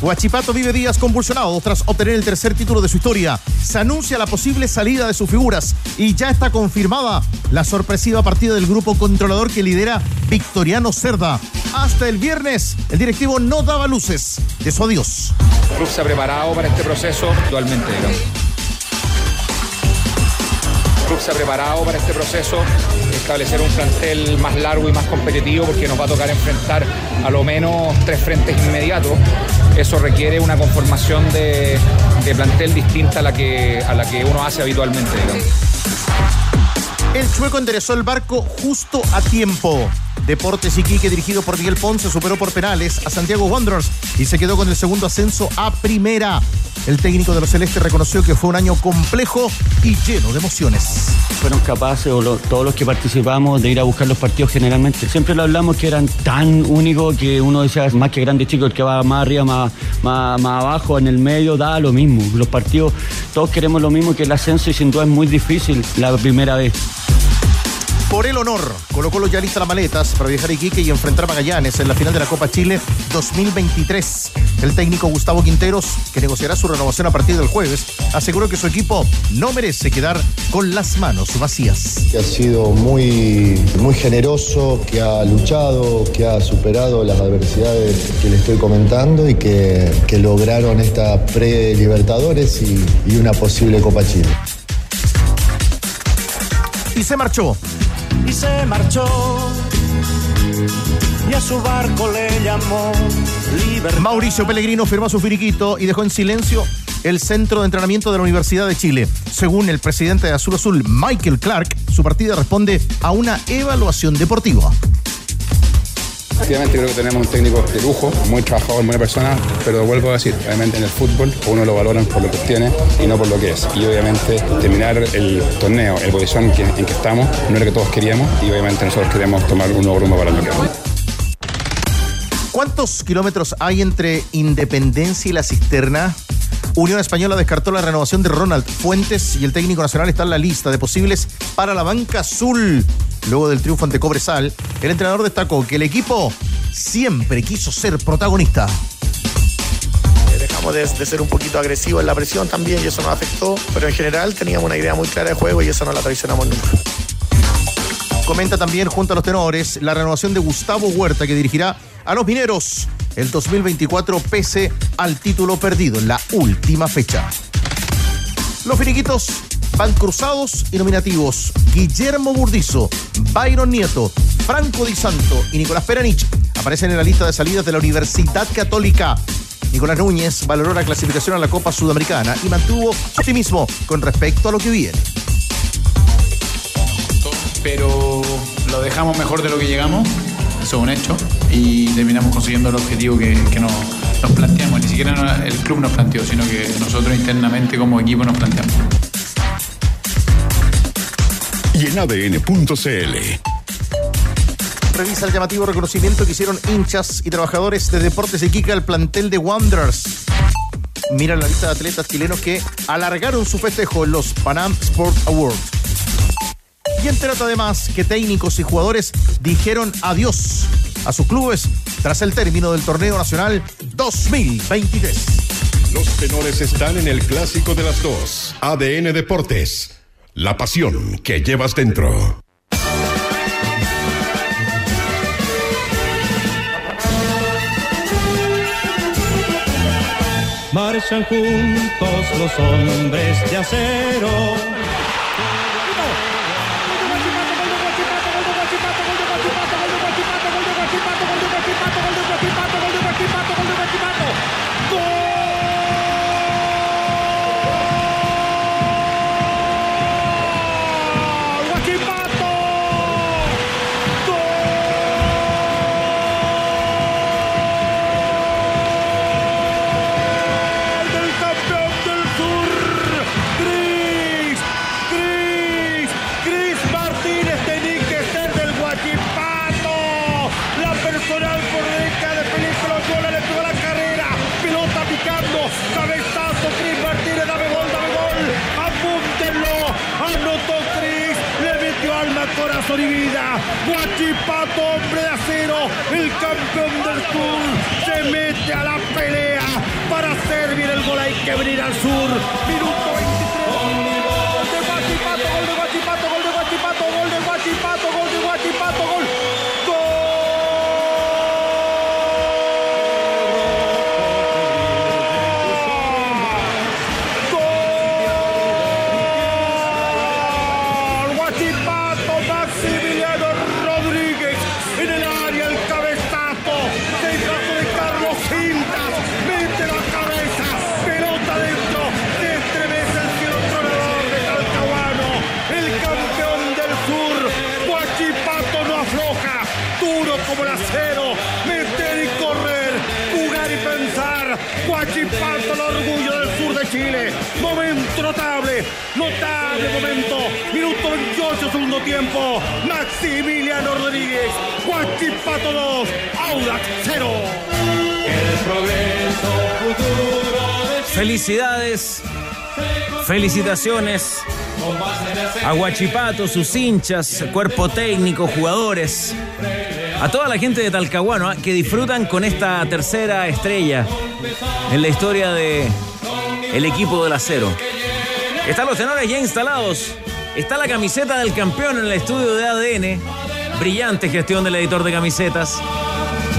Huachipato vive días convulsionados tras obtener el tercer título de su historia. Se anuncia la posible salida de sus figuras y ya está confirmada la sorpresiva partida del grupo controlador que lidera Victoriano Cerda. Hasta el viernes, el directivo no daba luces de su adiós. El club se ha preparado para este proceso actualmente, digamos. El club se ha preparado para este proceso, establecer un plantel más largo y más competitivo porque nos va a tocar enfrentar a lo menos tres frentes inmediatos. Eso requiere una conformación de, plantel distinta a la, que, a la que uno hace habitualmente. El Chueco enderezó el barco justo a tiempo. Deportes Iquique, dirigido por Miguel Ponce, superó por penales a Santiago Wanderers y se quedó con el segundo ascenso a primera. El técnico de los Celestes reconoció que fue un año complejo y lleno de emociones. Fueron capaces, o todos los que participamos, de ir a buscar los partidos generalmente. Siempre lo hablamos que eran tan únicos que uno decía, más que grande chico, el que va más arriba, más, más abajo, en el medio, da lo mismo. Los partidos, todos queremos lo mismo que el ascenso y sin duda es muy difícil la primera vez. Por el honor, Colo Colo ya lista las maletas para viajar a Iquique y enfrentar a Magallanes en la final de la Copa Chile 2023. El técnico Gustavo Quinteros, que negociará su renovación a partir del jueves, aseguró que su equipo no merece quedar con las manos vacías. que ha sido muy, muy generoso, que ha luchado, que ha superado las adversidades que le estoy comentando y que, que lograron esta pre-Libertadores y, y una posible Copa Chile. Y se marchó. Y se marchó y a su barco le llamó libertad. Mauricio Pellegrino firmó su finiquito y dejó en silencio el centro de entrenamiento de la Universidad de Chile. Según el presidente de Azul Azul, Michael Clark, su partida responde a una evaluación deportiva. Efectivamente creo que tenemos un técnico de lujo, muy trabajador, buena persona, pero vuelvo a decir, obviamente en el fútbol uno lo valoran por lo que tiene y no por lo que es. Y obviamente terminar el torneo, el posición en que estamos, no era lo que todos queríamos y obviamente nosotros queremos tomar un nuevo rumbo para el mercado. ¿Cuántos kilómetros hay entre Independencia y la Cisterna? Unión Española descartó la renovación de Ronald Fuentes y el técnico nacional está en la lista de posibles para la banca azul. Luego del triunfo ante Cobresal, el entrenador destacó que el equipo siempre quiso ser protagonista. Eh, Dejamos de, de ser un poquito agresivos en la presión también y eso nos afectó, pero en general teníamos una idea muy clara de juego y eso no la traicionamos nunca. Comenta también junto a los tenores la renovación de Gustavo Huerta que dirigirá a los mineros el 2024 pese al título perdido en la última fecha. Los finiquitos van cruzados y nominativos. Guillermo Burdizo, Byron Nieto, Franco Di Santo y Nicolás Peranich aparecen en la lista de salidas de la Universidad Católica. Nicolás Núñez valoró la clasificación a la Copa Sudamericana y mantuvo su optimismo con respecto a lo que viene. pero lo dejamos mejor de lo que llegamos, eso es un hecho, y terminamos consiguiendo el objetivo que, nos, planteamos. Ni siquiera el club nos planteó, sino que nosotros internamente como equipo nos planteamos. Y en ADN.cl. Revisa el llamativo reconocimiento que hicieron hinchas y trabajadores de Deportes Iquique al plantel de Wanderers. Mira la lista de atletas chilenos que alargaron su festejo en los Panam Sport Awards. Y entérate además que técnicos y jugadores dijeron adiós a sus clubes tras el término del torneo nacional 2023. Los tenores están en el clásico de las dos. ADN Deportes. La pasión que llevas dentro. Marchan juntos los hombres de acero. Que venir al sur. Segundo tiempo, Maximiliano Rodríguez, Guachipato 2, Audax 0. Felicidades, felicitaciones a Guachipato, sus hinchas, cuerpo técnico, jugadores, a toda la gente de Talcahuano ¿ah? que disfrutan con esta tercera estrella en la historia de el equipo del acero. Están los tenores ya instalados. Está la camiseta del campeón en el estudio de ADN. Brillante gestión del editor de camisetas.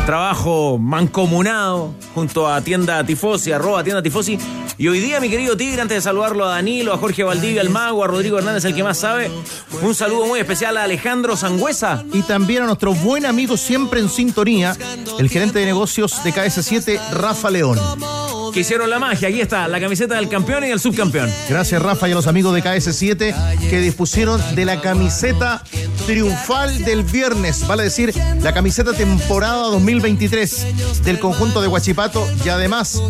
Trabajo mancomunado junto a Tienda Tifosi, arroba Tienda Tifosi. Y hoy día, mi querido Tigre, antes de saludarlo a Danilo, a Jorge Valdivia, al Mago, a Rodrigo Hernández, el que más sabe, un saludo muy especial a Alejandro Sangüesa. Y también a nuestro buen amigo siempre en sintonía, el gerente de negocios de KS7, Rafa León. Que hicieron la magia. Aquí está, la camiseta del campeón y del subcampeón. Gracias Rafa y a los amigos de KS7 que dispusieron de la camiseta triunfal del viernes, vale decir, la camiseta temporada 2023 del conjunto de Huachipato y además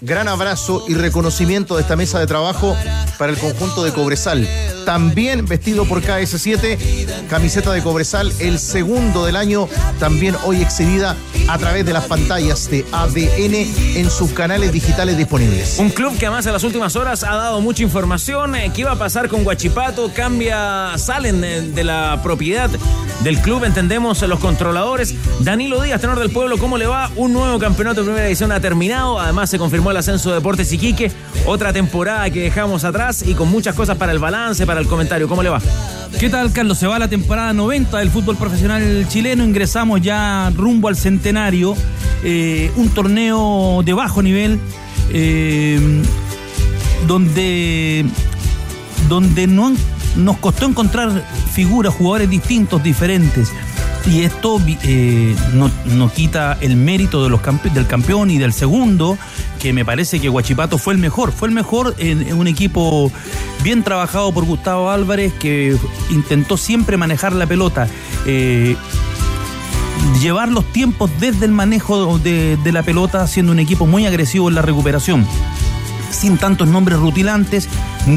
gran abrazo y reconocimiento de esta mesa de trabajo para el conjunto de Cobresal. También vestido por KS7, camiseta de Cobresal, el segundo del año, también hoy exhibida a través de las pantallas de ADN en sus canales digitales disponibles. Un club que además en las últimas horas ha dado mucha información. eh, ¿Qué iba a pasar con Guachipato? Cambia, salen de, de la propiedad del club, entendemos, los controladores. Danilo Díaz, tenor del pueblo, ¿cómo le va? Un nuevo campeonato de primera edición ha terminado. Además se confirmó el ascenso de Deportes Iquique. Otra temporada que dejamos atrás y con muchas cosas para el balance, para el comentario. ¿Cómo le va? ¿Qué tal, Carlos? Se va la temporada 90 del fútbol profesional chileno. Ingresamos ya rumbo al centenario. eh, un torneo de bajo nivel. Eh, donde, donde no, nos costó encontrar figuras, jugadores distintos, diferentes. Y esto eh, no, no quita el mérito de los del campeón y del segundo, que me parece que Guachipato fue el mejor. Fue el mejor en, en un equipo bien trabajado por Gustavo Álvarez, que intentó siempre manejar la pelota. eh, llevar los tiempos desde el manejo de, la pelota, siendo un equipo muy agresivo en la recuperación sin tantos nombres rutilantes,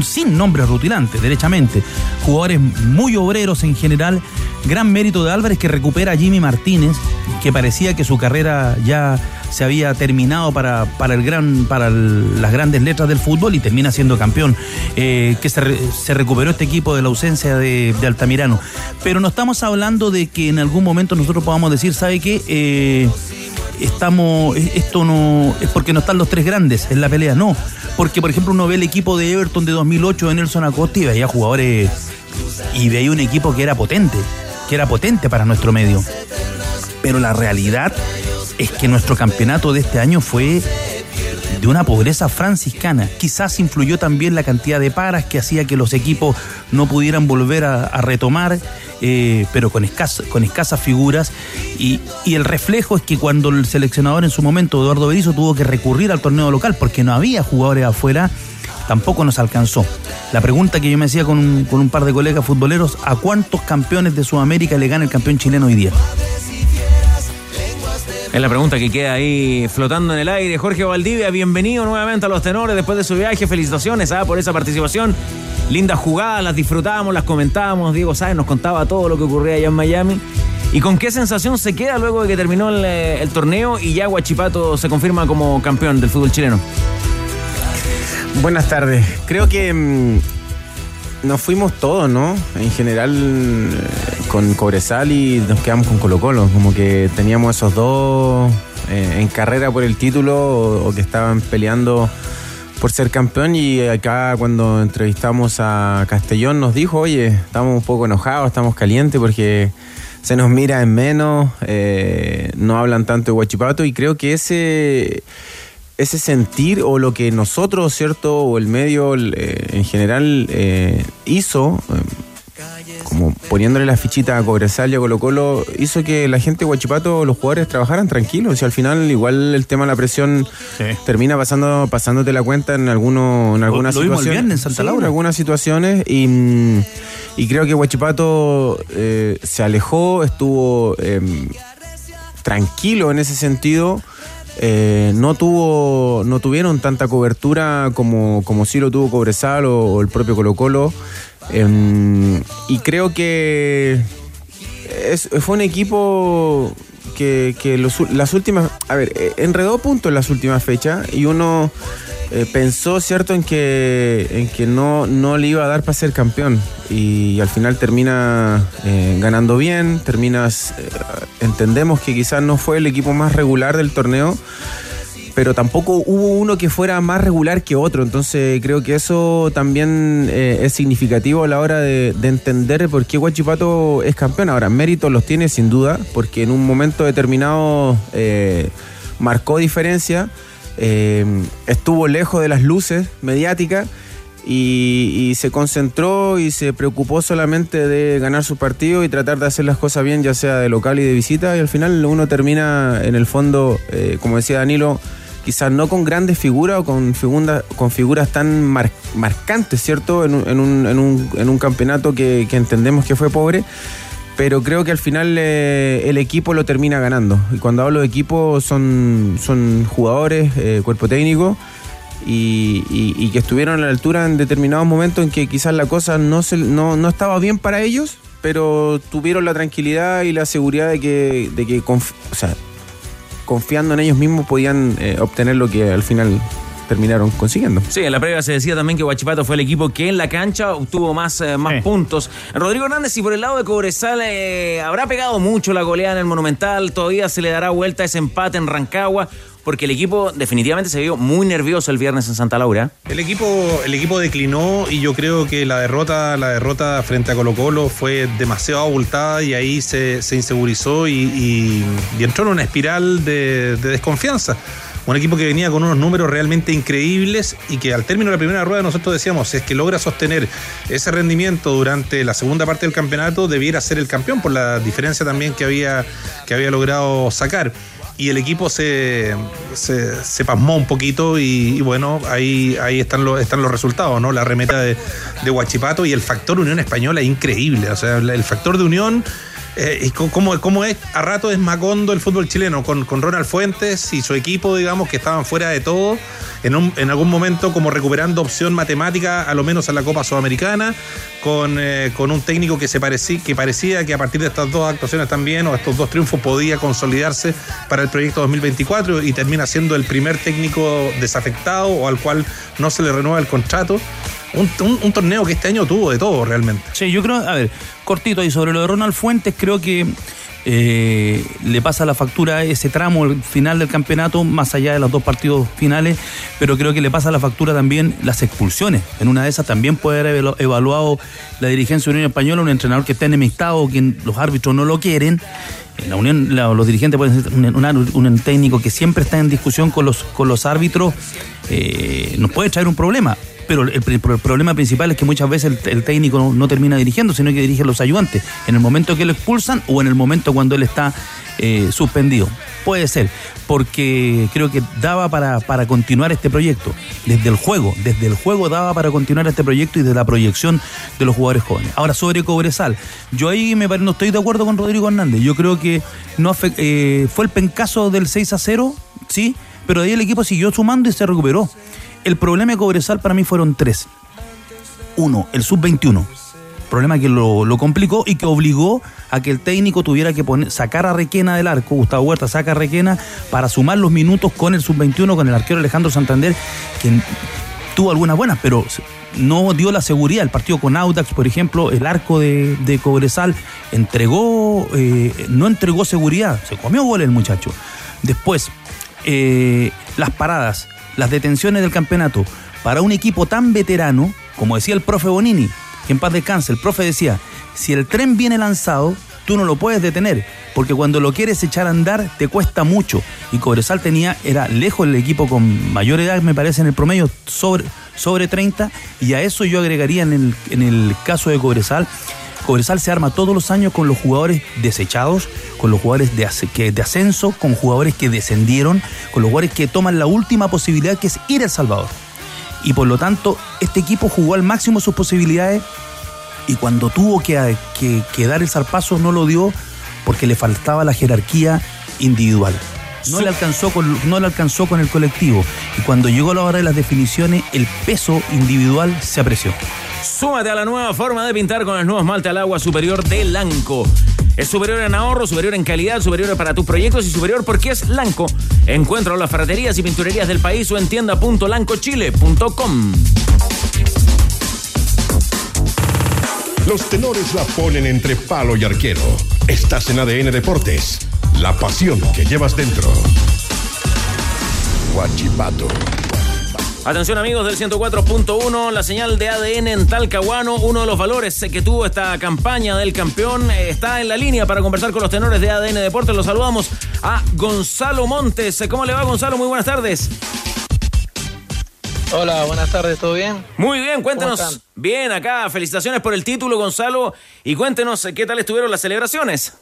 sin nombres rutilantes, derechamente. Jugadores muy obreros en general. Gran mérito de Álvarez que recupera a Jimmy Martínez, que parecía que su carrera ya se había terminado para, para, el gran, para las grandes letras del fútbol y termina siendo campeón. Eh, que se, se recuperó este equipo de la ausencia de, Altamirano. Pero no estamos hablando de que en algún momento nosotros podamos decir, ¿sabe qué? Eh, estamos, esto no es porque no están los tres grandes en la pelea, no. Porque, por ejemplo, uno ve el equipo de Everton de 2008 de Nelson Acosta y veía jugadores y veía un equipo que era potente, que era potente para nuestro medio. Pero la realidad es que nuestro campeonato de este año fue de una pobreza franciscana. Quizás influyó también la cantidad de paras que hacía que los equipos no pudieran volver a, retomar, eh, pero con, escas- con escasas figuras. Y, y el reflejo es que cuando el seleccionador en su momento, Eduardo Berizzo, tuvo que recurrir al torneo local porque no había jugadores afuera, tampoco nos alcanzó. La pregunta que yo me hacía con un, con un par de colegas futboleros, ¿a cuántos campeones de Sudamérica le gana el campeón chileno hoy día? Es la pregunta que queda ahí flotando en el aire. Jorge Valdivia, bienvenido nuevamente a los tenores después de su viaje. Felicitaciones ah, por esa participación. Lindas jugadas, las disfrutábamos, las comentábamos. Diego Sáenz nos contaba todo lo que ocurría allá en Miami. ¿Y con qué sensación se queda luego de que terminó el, eh, torneo y ya Guachipato se confirma como campeón del fútbol chileno? Buenas tardes. Creo que mm, nos fuimos todos, ¿no? En general, con Cobresal y nos quedamos con Colo Colo. Como que teníamos esos dos eh, en carrera por el título o, que estaban peleando por ser campeón y acá cuando entrevistamos a Castellón nos dijo, oye, estamos un poco enojados, estamos calientes porque se nos mira en menos, eh, no hablan tanto de Huachipato y creo que ese, ese sentir o lo que nosotros, ¿cierto? O el medio eh, en general hizo, como poniéndole la fichita a Cobresal y a Colo Colo, hizo que la gente de Huachipato, los jugadores trabajaran tranquilos y al final igual el tema de la presión termina pasando pasándote la cuenta en, alguno, en algunas lo vimos el situaciones. viernes en Santa Sí, en algunas situaciones y, y creo que Huachipato eh, se alejó, estuvo eh, tranquilo en ese sentido. Eh, no tuvo no tuvieron tanta cobertura como, como sí lo tuvo Cobresal o, o el propio Colo Colo Em, y creo que fue un equipo que, que los las últimas a ver eh, enredó puntos en las últimas fechas y uno eh, pensó cierto en que en que no no le iba a dar para ser campeón y al final termina eh, ganando bien terminas entendemos que quizás no fue el equipo más regular del torneo pero tampoco hubo uno que fuera más regular que otro. Entonces creo que eso también eh, es significativo a la hora de, de entender por qué Huachipato es campeón. Ahora, méritos los tiene sin duda, porque en un momento determinado eh, marcó diferencia, eh, estuvo lejos de las luces mediáticas. Y, y se concentró y se preocupó solamente de ganar su partido y tratar de hacer las cosas bien, ya sea de local y de visita. Y al final uno termina en el fondo, como decía Danilo, quizás no con grandes figuras o con, figura- con figuras tan mar- marcantes, ¿cierto? En un, en un- en un- en un campeonato que, que entendemos que fue pobre. Pero creo que al final eh, el equipo lo termina ganando. Y cuando hablo de equipo son, jugadores, eh, cuerpo técnico, y, y- que estuvieron a la altura en determinados momentos en que quizás la cosa no, se, no, no estaba bien para ellos, pero tuvieron la tranquilidad y la seguridad de que, de que o sea, confiando en ellos mismos podían eh, obtener lo que al final terminaron consiguiendo. Sí, en la previa se decía también que Huachipato fue el equipo que en la cancha obtuvo más, eh, más puntos. Rodrigo Hernández, y por el lado de Cobresal, eh, habrá pegado mucho la goleada en el Monumental, todavía se le dará vuelta ese empate en Rancagua, porque el equipo definitivamente se vio muy nervioso el viernes en Santa Laura. El equipo, el equipo declinó y yo creo que la derrota, la derrota frente a Colo Colo fue demasiado abultada y ahí se, se insegurizó y, entró en una espiral de, de desconfianza. Un equipo que venía con unos números realmente increíbles y que al término de la primera rueda nosotros decíamos, si es que logra sostener ese rendimiento durante la segunda parte del campeonato, debiera ser el campeón por la diferencia también que había, que había logrado sacar y el equipo se, se, se pasmó un poquito y, y bueno, ahí, ahí están, los, están los resultados, ¿no? La remeta de, de Huachipato y el factor Unión Española es increíble, o sea, el factor de Unión... Eh, y cómo es, a rato es Macondo el fútbol chileno, con, con Ronald Fuentes y su equipo, digamos, que estaban fuera de todo, en, un- en algún momento como recuperando opción matemática, a lo menos a la Copa Sudamericana, con, eh, con un técnico que, se parecía, que parecía que a partir de estas dos actuaciones también, o estos dos triunfos, podía consolidarse para el proyecto 2024 y termina siendo el primer técnico desafectado o al cual no se le renueva el contrato. Un, un- torneo que este año tuvo de todo realmente. Sí, yo creo, a ver, cortito ahí sobre lo de Ronald Fuentes, creo que eh, le pasa la factura ese tramo, el final del campeonato, más allá de los dos partidos finales, pero creo que le pasa la factura también las expulsiones. En una de esas también puede haber evalu- evaluado la dirigencia de Unión Española, un entrenador que está enemistado, que los árbitros no lo quieren. La Unión, los dirigentes pueden ser un, un- un técnico que siempre está en discusión con los, con los árbitros, eh, nos puede traer un problema. Pero el, problema principal es que muchas veces el, técnico no, termina dirigiendo, sino que dirige a los ayudantes. En el momento que lo expulsan o en el momento cuando él está eh, suspendido. Puede ser, porque creo que daba para, para continuar este proyecto. Desde el juego, desde el juego daba para continuar este proyecto y de la proyección de los jugadores jóvenes. Ahora, sobre Cobresal, yo ahí me no estoy de acuerdo con Rodrigo Hernández. Yo creo que no eh, fue el pencazo del 6 a 0, sí, pero ahí el equipo siguió sumando y se recuperó. El problema de Cobresal para mí fueron tres. Uno, el sub-21. Problema que lo, lo complicó y que obligó a que el técnico tuviera que poner, sacar a Requena del arco. Gustavo Huerta saca a Requena para sumar los minutos con el sub-21, con el arquero Alejandro Santander, que tuvo algunas buenas, pero no dio la seguridad. El partido con Audax, por ejemplo, el arco de, de Cobresal entregó, eh, no entregó seguridad, se comió gol el muchacho. Después, eh, las paradas, las detenciones del campeonato, para un equipo tan veterano, como decía el profe Bonini, que en paz descanse, el profe decía, si el tren viene lanzado, tú no lo puedes detener, porque cuando lo quieres echar a andar te cuesta mucho. Y Cobresal tenía, era lejos el equipo con mayor edad, me parece, en el promedio, sobre, sobre 30, y a eso yo agregaría en el, en el caso de Cobresal. Cobresal se arma todos los años con los jugadores desechados, con los jugadores de, que, de ascenso, con jugadores que descendieron, con los jugadores que toman la última posibilidad que es ir a El Salvador. Y por lo tanto, este equipo jugó al máximo sus posibilidades y cuando tuvo que, dar el zarpazo no lo dio porque le faltaba la jerarquía individual. No le, alcanzó con, no le alcanzó con el colectivo. Y cuando llegó la hora de las definiciones, el peso individual se apreció. Súmate a la nueva forma de pintar con el nuevo esmalte al agua superior de Lanco. Es superior en ahorro, superior en calidad, superior para tus proyectos y superior porque es Lanco. Encuentra las ferreterías y pinturerías del país o en tienda.lancochile.com. Los tenores la ponen entre palo y arquero. Estás en ADN Deportes. La pasión que llevas dentro. Guachipato. Atención amigos del 104.1, la señal de ADN en Talcahuano, uno de los valores que tuvo esta campaña del campeón, eh, está en la línea para conversar con los tenores de ADN Deportes. Los saludamos a Gonzalo Montes. ¿Cómo le va Gonzalo? Muy buenas tardes. Hola, buenas tardes, ¿todo bien? Muy bien, cuéntenos. Bien, acá, felicitaciones por el título, Gonzalo, y cuéntenos qué tal estuvieron las celebraciones.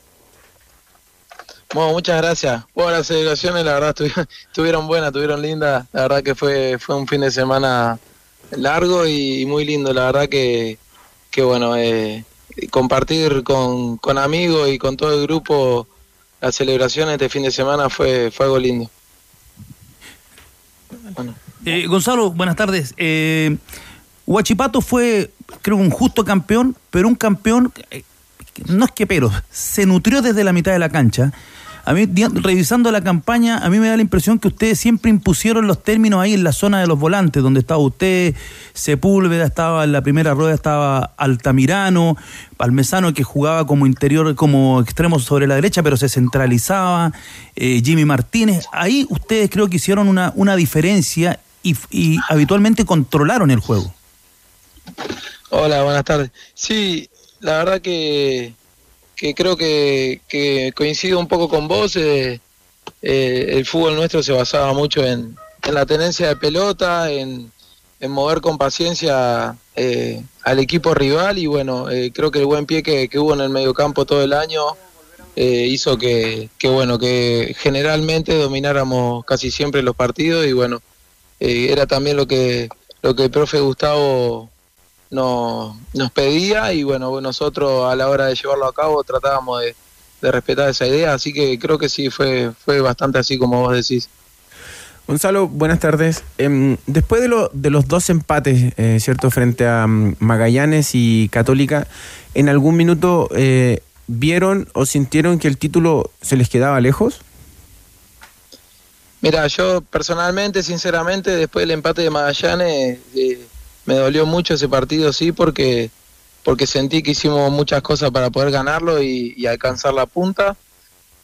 Bueno, muchas gracias. Bueno, las celebraciones, la verdad, estuvieron, buenas, estuvieron lindas. La verdad que fue, fue un fin de semana largo y muy lindo. La verdad que, que bueno, eh, compartir con, con amigos y con todo el grupo las celebraciones de este fin de semana fue, fue algo lindo. Eh, Gonzalo, buenas tardes. Eh, Huachipato fue, creo, un justo campeón, pero un campeón, eh, no es que pero, se nutrió desde la mitad de la cancha a mí, revisando la campaña, a mí me da la impresión que ustedes siempre impusieron los términos ahí en la zona de los volantes, donde estaba usted, Sepúlveda estaba en la primera rueda, estaba Altamirano, Palmesano que jugaba como interior, como extremo sobre la derecha, pero se centralizaba, eh, Jimmy Martínez. Ahí ustedes creo que hicieron una, una diferencia y, y habitualmente controlaron el juego. Hola, buenas tardes. Sí, la verdad que que creo que, que coincido un poco con vos. Eh, eh, el fútbol nuestro se basaba mucho en, la tenencia de pelota, en, mover con paciencia eh, al equipo rival y bueno, creo que el buen pie que, hubo en el mediocampo todo el año hizo que, que, bueno, que generalmente domináramos casi siempre los partidos y bueno, era también lo que, lo que el profe Gustavo nos, nos pedía y bueno, nosotros a la hora de llevarlo a cabo tratábamos de, respetar esa idea, así que creo que sí fue, fue bastante así como vos decís. Gonzalo, buenas tardes. Em, después de, lo, de, los dos empates, eh, ¿cierto?, frente a mm, Magallanes y Católica, ¿en algún minuto eh, vieron o sintieron que el título se les quedaba lejos? Mira, yo personalmente, sinceramente, después del empate de Magallanes, eh, me dolió mucho ese partido, sí, porque, porque sentí que hicimos muchas cosas para poder ganarlo y, alcanzar la punta.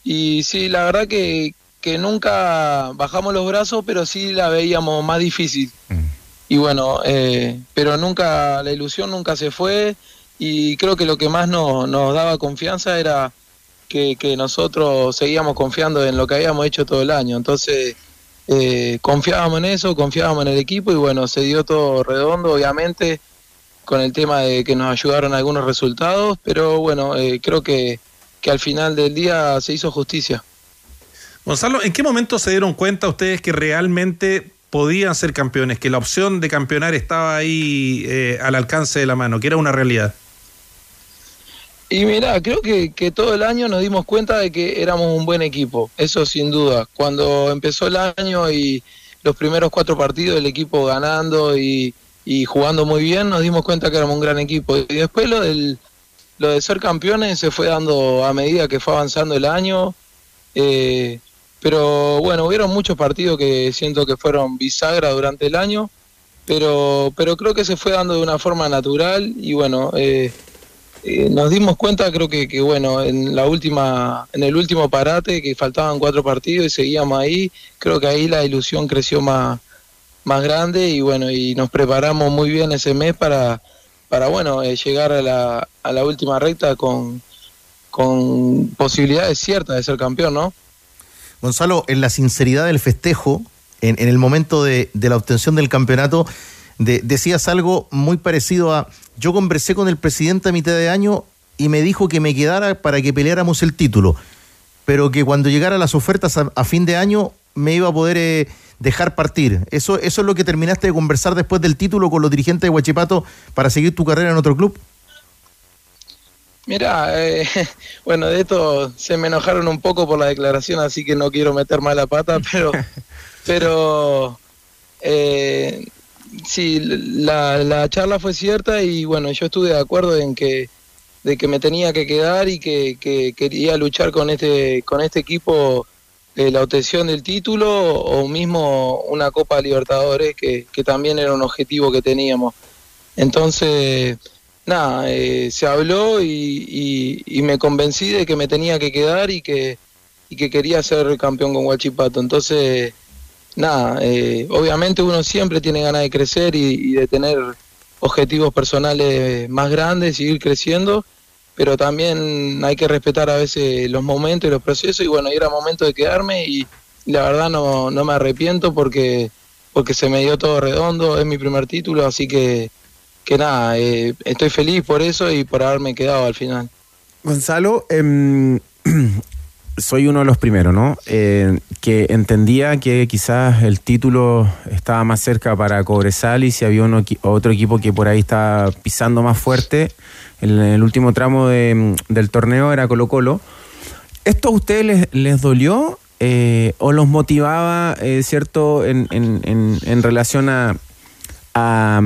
Y sí, la verdad que, que, nunca bajamos los brazos, pero sí la veíamos más difícil. Mm. Y bueno, eh, pero nunca, la ilusión nunca se fue y creo que lo que más nos, nos daba confianza era que, que nosotros seguíamos confiando en lo que habíamos hecho todo el año. Entonces, eh, confiábamos en eso, confiábamos en el equipo y bueno, se dio todo redondo, obviamente, con el tema de que nos ayudaron algunos resultados, pero bueno, eh, creo que, que al final del día se hizo justicia. Gonzalo, ¿en qué momento se dieron cuenta ustedes que realmente podían ser campeones, que la opción de campeonar estaba ahí eh, al alcance de la mano, que era una realidad? Y mira, creo que, que, todo el año nos dimos cuenta de que éramos un buen equipo, eso sin duda. Cuando empezó el año y los primeros cuatro partidos, el equipo ganando y, jugando muy bien, nos dimos cuenta que éramos un gran equipo. Y después lo, del, lo de ser campeones se fue dando a medida que fue avanzando el año. Eh, pero bueno, hubieron muchos partidos que siento que fueron bisagra durante el año pero, pero creo que se fue dando de una forma natural y bueno, eh, eh, nos dimos cuenta creo que, que, bueno, en la última, en el último parate que faltaban cuatro partidos y seguíamos ahí, creo que ahí la ilusión creció más, más grande y bueno, y nos preparamos muy bien ese mes para, para bueno, eh, llegar a la, a la última recta con, con posibilidades ciertas de ser campeón, ¿no? Gonzalo, en la sinceridad del festejo, en, en el momento de, de, la obtención del campeonato, de, decías algo muy parecido a, yo conversé con el presidente a mitad de año y me dijo que me quedara para que peleáramos el título, pero que cuando llegara las ofertas a, a fin de año me iba a poder eh, dejar partir. Eso, ¿Eso es lo que terminaste de conversar después del título con los dirigentes de Huachipato para seguir tu carrera en otro club? Mira, eh, bueno, de esto se me enojaron un poco por la declaración, así que no quiero meter más la pata, pero, pero eh, sí, la, la, charla fue cierta y bueno, yo estuve de acuerdo en que de que me tenía que quedar y que, que quería luchar con este con este equipo eh, la obtención del título o mismo una Copa Libertadores que, que también era un objetivo que teníamos. Entonces nada, eh, se habló y, y, y, me convencí de que me tenía que quedar y que, y que quería ser campeón con Huachipato. Entonces, nada, eh, obviamente uno siempre tiene ganas de crecer y, y, de tener objetivos personales más grandes, seguir creciendo, pero también hay que respetar a veces los momentos y los procesos y bueno, era momento de quedarme y la verdad no, no me arrepiento porque, porque se me dio todo redondo, es mi primer título, así que que nada, eh, estoy feliz por eso y por haberme quedado al final. Gonzalo, eh, soy uno de los primeros, ¿no? Eh, que entendía que quizás el título estaba más cerca para Cobresal y si había otro equipo que por ahí estaba pisando más fuerte en el último tramo de, del torneo era Colo Colo. ¿Esto a ustedes les, dolió eh, o los motivaba, eh, cierto, en, en, en, en relación a a,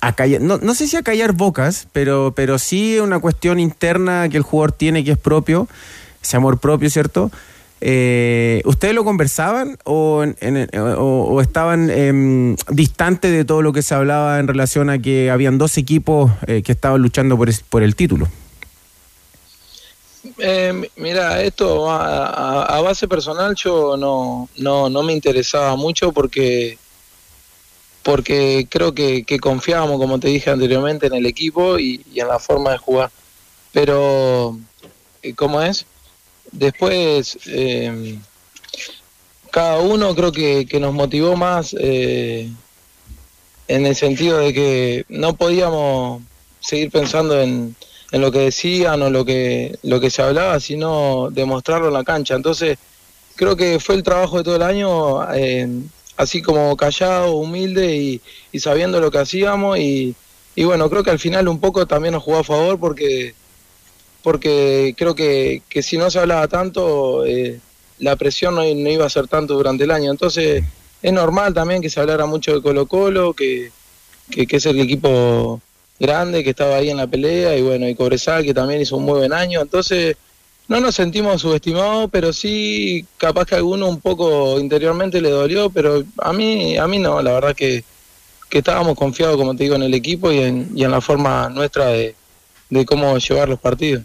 a callar, no, no, sé si a callar bocas, pero, pero sí una cuestión interna que el jugador tiene que es propio, ese amor propio, ¿cierto? Eh, ¿Ustedes lo conversaban o, en, en, o, estaban eh, distantes de todo lo que se hablaba en relación a que habían dos equipos eh, que estaban luchando por, el título? Eh, mira, esto a, base personal yo no, no, no me interesaba mucho porque porque creo que, que, confiábamos, como te dije anteriormente, en el equipo y, y en la forma de jugar. Pero, ¿cómo es? Después, eh, cada uno creo que, que, nos motivó más eh, en el sentido de que no podíamos seguir pensando en, en, lo que decían o lo que, lo que se hablaba, sino demostrarlo en la cancha. Entonces, creo que fue el trabajo de todo el año. Eh, así como callado, humilde y, y sabiendo lo que hacíamos y, y, bueno, creo que al final un poco también nos jugó a favor porque, porque creo que, que si no se hablaba tanto, eh, la presión no, iba a ser tanto durante el año. Entonces es normal también que se hablara mucho de Colo Colo, que, que, que es el equipo grande, que estaba ahí en la pelea y bueno, y Cobresal que también hizo un muy buen año. Entonces no nos sentimos subestimados, pero sí, capaz que a alguno un poco interiormente le dolió, pero a mí, a mí no, la verdad que, que estábamos confiados, como te digo, en el equipo y en, y en la forma nuestra de, de cómo llevar los partidos.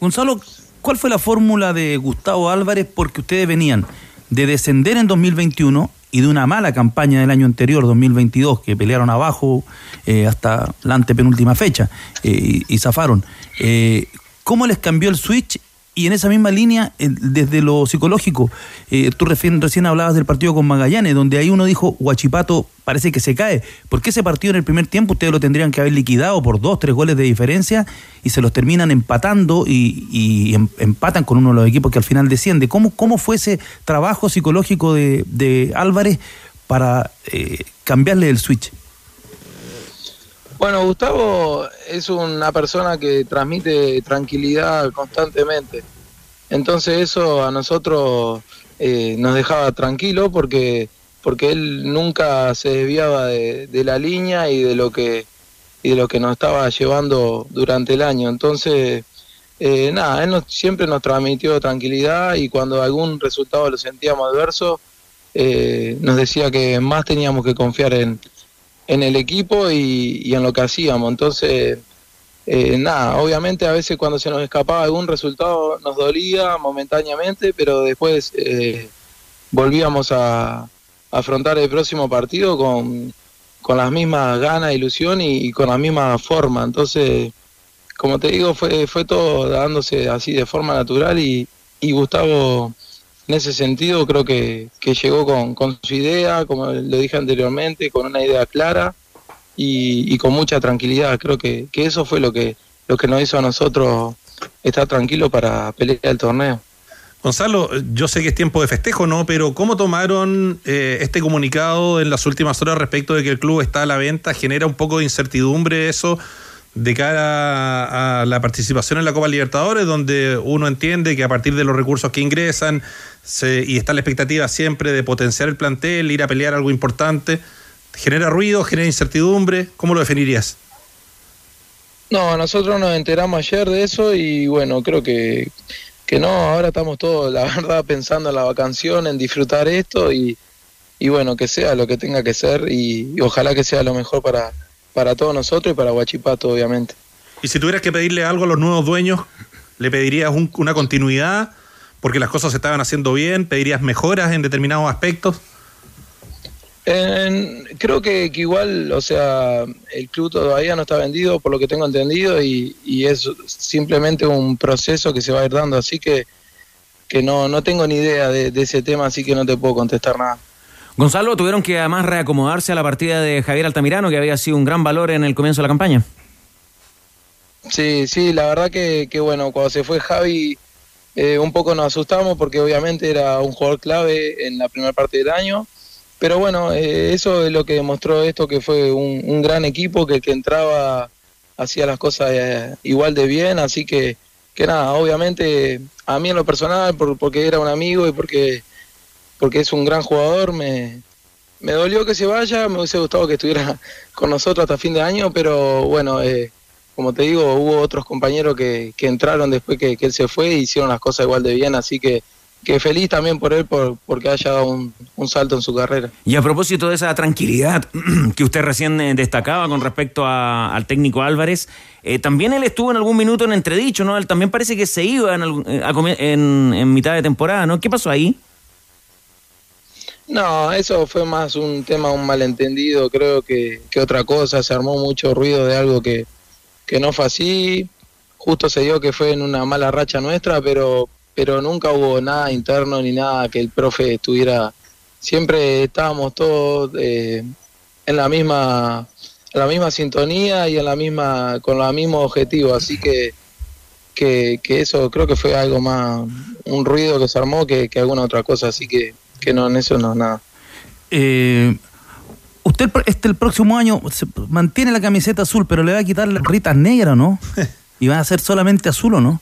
Gonzalo, ¿cuál fue la fórmula de Gustavo Álvarez? Porque ustedes venían de descender en 2021 y de una mala campaña del año anterior, 2022, que pelearon abajo eh, hasta la antepenúltima fecha eh, y, zafaron. Eh, ¿Cómo les cambió el switch y en esa misma línea, desde lo psicológico, eh, tú recién, recién hablabas del partido con Magallanes, donde ahí uno dijo, Huachipato parece que se cae. porque ese partido en el primer tiempo ustedes lo tendrían que haber liquidado por dos, tres goles de diferencia y se los terminan empatando y, y em, empatan con uno de los equipos que al final desciende? ¿Cómo, cómo fue ese trabajo psicológico de, de Álvarez para eh, cambiarle el switch? Bueno, Gustavo es una persona que transmite tranquilidad constantemente. Entonces eso a nosotros eh, nos dejaba tranquilo porque porque él nunca se desviaba de, la línea y de lo que y de lo que nos estaba llevando durante el año. Entonces, eh, nada, él nos, siempre nos transmitió tranquilidad y cuando algún resultado lo sentíamos adverso, eh, nos decía que más teníamos que confiar en, en el equipo y, en lo que hacíamos. Entonces, eh, nada, obviamente a veces cuando se nos escapaba algún resultado nos dolía momentáneamente, pero después eh, volvíamos a, a afrontar el próximo partido con, con las mismas ganas, ilusión y, y con la misma forma. Entonces, como te digo, fue, fue todo dándose así de forma natural y, y Gustavo en ese sentido creo que, que llegó con, con su idea, como lo dije anteriormente, con una idea clara y, con mucha tranquilidad. Creo que, que eso fue lo que, lo que nos hizo a nosotros estar tranquilos para pelear el torneo. Gonzalo, yo sé que es tiempo de festejo, ¿no? Pero ¿cómo tomaron eh, este comunicado en las últimas horas respecto de que el club está a la venta? ¿Genera un poco de incertidumbre eso de cara a, la participación en la Copa Libertadores, donde uno entiende que a partir de los recursos que ingresan se, y está la expectativa siempre de potenciar el plantel, ir a pelear algo importante, genera ruido, genera incertidumbre? ¿Cómo lo definirías? No, nosotros nos enteramos ayer de eso y bueno, creo que, que no, ahora estamos todos, la verdad, pensando en la vacación, en disfrutar esto y, y bueno, que sea lo que tenga que ser y ojalá que sea lo mejor para, para todos nosotros y para Huachipato, obviamente. Y si tuvieras que pedirle algo a los nuevos dueños, ¿le pedirías un- una continuidad porque las cosas se estaban haciendo bien? ¿Pedirías mejoras en determinados aspectos? En- creo que, que igual, o sea, el club todavía no está vendido, por lo que tengo entendido, y, y es simplemente un proceso que se va a ir dando, así que, que no, no tengo ni idea de, de ese tema, así que no te puedo contestar nada. Gonzalo, tuvieron que además reacomodarse a la partida de Javier Altamirano, que había sido un gran valor en el comienzo de la campaña. Sí, sí, la verdad que, que bueno, cuando se fue Javi, eh, un poco nos asustamos porque obviamente era un jugador clave en la primera parte del año. Pero bueno, eh, eso es lo que demostró esto, que fue un, gran equipo, que el que entraba hacía las cosas eh, igual de bien. Así que, que nada, obviamente a mí en lo personal, por- porque era un amigo y porque, porque es un gran jugador, me, me dolió que se vaya, me hubiese gustado que estuviera con nosotros hasta fin de año, pero bueno, eh, como te digo, hubo otros compañeros que, que entraron después que, él se fue y hicieron las cosas igual de bien, así que, que feliz también por él por, porque haya dado un, un salto en su carrera. Y a propósito de esa tranquilidad que usted recién eh, destacaba con respecto al técnico Álvarez, eh, también él estuvo en algún minuto en entredicho, ¿no? Él también parece que se iba en, eh, en- en mitad de temporada, ¿no? ¿Qué pasó ahí? No, eso fue más un tema, un malentendido, creo que, que otra cosa, se armó mucho ruido de algo que, que no fue así, justo se dio que fue en una mala racha nuestra, pero, pero nunca hubo nada interno ni nada que el profe estuviera, siempre estábamos todos eh, en la misma en la misma sintonía y en la misma con los mismos objetivos, así que, que, que eso creo que fue algo más, un ruido que se armó que, que alguna otra cosa, así que, que no, en eso no, nada. Eh, usted este el próximo año se mantiene la camiseta azul, pero le va a quitar las ritas negras, ¿no? Y va a ser solamente azul, ¿o no?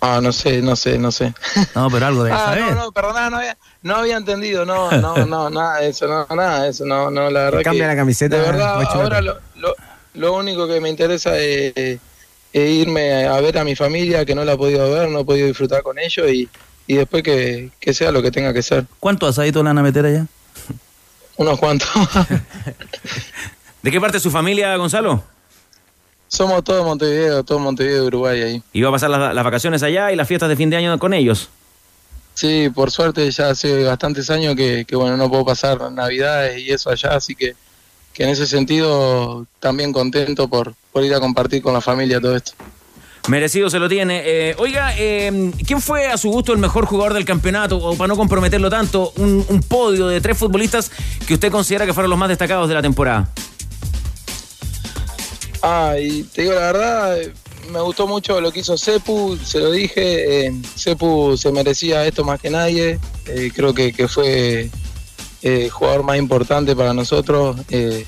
Ah, no sé, no sé, no sé. No, pero algo de Ah, saber. no, no, perdona, no había, no había entendido, no, no, no, nada de eso, no, nada de eso, no, no, la verdad Cambia que, la camiseta, De verdad, ahora lo, lo, lo único que me interesa es, es irme a ver a mi familia, que no la he podido ver, no he podido disfrutar con ellos y, y después que, que sea lo que tenga que ser. ¿Cuántos asaditos le van a meter allá? Unos cuantos. ¿De qué parte de su familia, Gonzalo? Somos todos Montevideo, todos Montevideo, Uruguay ahí. ¿Iba a pasar las, las vacaciones allá y las fiestas de fin de año con ellos? Sí, por suerte ya hace bastantes años que, que, bueno, no puedo pasar navidades y eso allá, así que, que en ese sentido también contento por, por ir a compartir con la familia todo esto. Merecido se lo tiene. Eh, oiga, eh, ¿quién fue a su gusto el mejor jugador del campeonato? O para no comprometerlo tanto, un, podio de tres futbolistas que usted considera que fueron los más destacados de la temporada. Ah, te digo la verdad, eh, me gustó mucho lo que hizo Cepu, se lo dije, eh, Cepu se merecía esto más que nadie, eh, creo que, fue eh, el jugador más importante para nosotros, eh,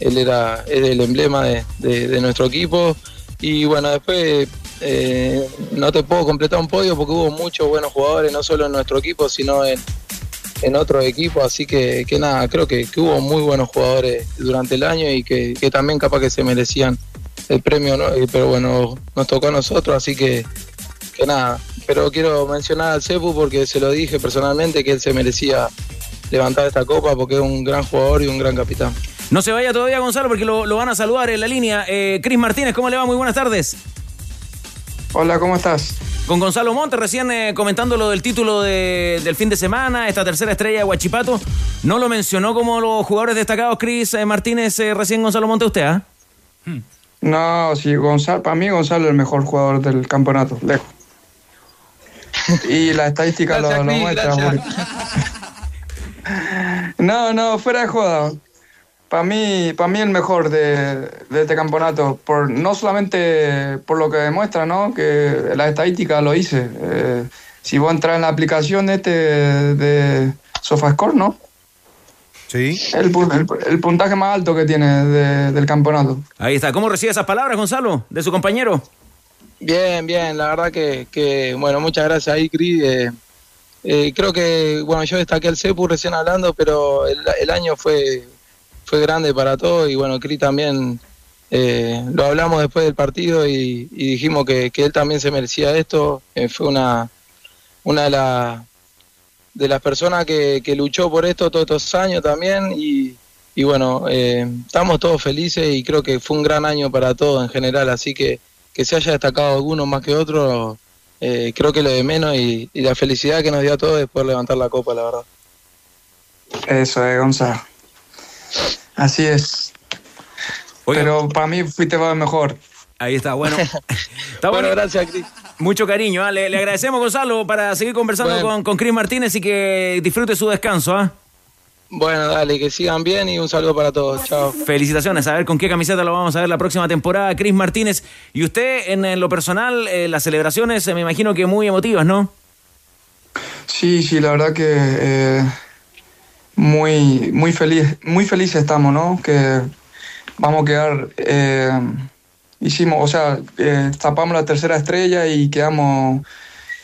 él era, el emblema de nuestro equipo y bueno, después eh, no te puedo completar un podio porque hubo muchos buenos jugadores, no solo en nuestro equipo, sino en, en otros equipos, así que, que nada, creo que, que hubo muy buenos jugadores durante el año y que, que también capaz que se merecían el premio, ¿no? Eh, pero bueno, nos tocó a nosotros, así que, que nada, pero quiero mencionar al Cepu porque se lo dije personalmente que él se merecía levantar esta copa porque es un gran jugador y un gran capitán. No se vaya todavía Gonzalo porque lo, lo van a saludar en la línea. Eh, Cris Martínez, ¿cómo le va? Muy buenas tardes. Hola, ¿cómo estás? Con Gonzalo Monte, recién eh, comentando lo del título de- del fin de semana, esta tercera estrella de Huachipato. No lo mencionó como los jugadores destacados, Cris eh, Martínez, eh, recién Gonzalo Monte, usted, ¿ah? No, sí, Gonzalo, para mí Gonzalo es el mejor jugador del campeonato, lejos. Y la estadística lo, Gracias, lo muestra. porque- No, no, fuera de joda. Para mí, para mí el mejor de, de este campeonato, por, no solamente por lo que demuestra, ¿no? que la estadística lo hice. Eh, si vos entras en la aplicación este de SofaScore, ¿no? Sí. El, pu- el- el puntaje más alto que tiene de- del campeonato. Ahí está. ¿Cómo recibe esas palabras, Gonzalo, de su compañero? Bien, bien, la verdad que, que, bueno, muchas gracias ahí, Cris. Eh, eh, creo que, bueno, yo destaqué el CEPU recién hablando, pero el, el año fue, fue grande para todos y bueno, Cris también eh, lo hablamos después del partido y, dijimos que, él también se merecía esto. Eh, fue una, una de, la- de las personas que, que luchó por esto todos estos años también y, y bueno, eh, estamos todos felices y creo que fue un gran año para todos en general, así que que se haya destacado alguno más que otro, creo que lo de menos y, y la felicidad que nos dio a todos es poder levantar la copa, la verdad. Eso es, Gonzalo. Así es. Pero para mí fuiste mejor. Ahí está, bueno. Está bueno, bueno. gracias, Cris. Mucho cariño. ¿ah? Le, le agradecemos, Gonzalo, para seguir conversando Bueno. con, con Cris Martínez y que disfrute su descanso. ¿ah? Bueno, dale, que sigan bien y un saludo para todos. Chao. Felicitaciones. A ver con qué camiseta lo vamos a ver la próxima temporada, Cris Martínez. Y usted, en, en lo personal, eh, las celebraciones, eh, me imagino que muy emotivas, ¿no? Sí, sí, la verdad que eh, muy, muy feliz, muy felices estamos, ¿no? Que vamos a quedar, eh, hicimos, o sea, eh, tapamos la tercera estrella y quedamos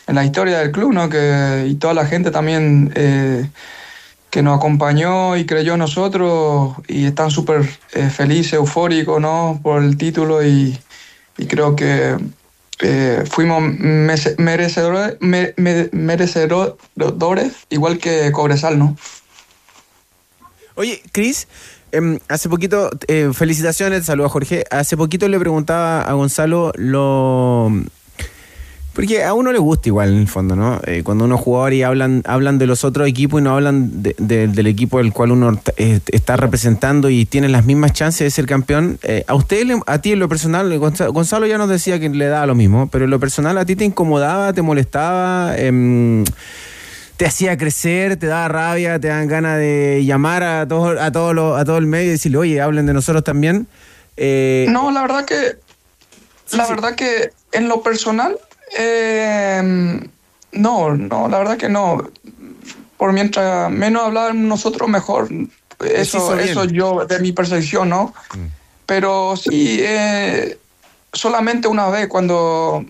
en la historia del club, ¿no? Que, y toda la gente también eh, que nos acompañó y creyó en nosotros y están súper felices, eufóricos, ¿no? Por el título y, y creo que fuimos merecedores, me- me- merecedores, igual que Cobresal, ¿no? Oye, Cris, em, hace poquito, eh, felicitaciones, saludo a Jorge. Hace poquito le preguntaba a Gonzalo lo. Porque a uno le gusta igual en el fondo, ¿no? Eh, cuando uno es jugador y hablan, hablan de los otros equipos y no hablan de- de- del equipo del cual uno eh, está representando y tiene las mismas chances de ser campeón. eh, a usted, a ti en lo personal, Gonza- Gonzalo ya nos decía que le daba lo mismo, pero en lo personal a ti te incomodaba, te molestaba, em, te hacía crecer, te daba rabia, te dan ganas de llamar a todo, a todo, lo- a todo el medio y decirle, oye, hablen de nosotros también. Eh, No, la verdad que. La verdad que en lo personal. eh, no, no, la verdad que no. Por mientras menos hablaban nosotros, mejor. Eso, eso yo, de mi percepción, ¿no? Pero sí, eh, solamente una vez cuando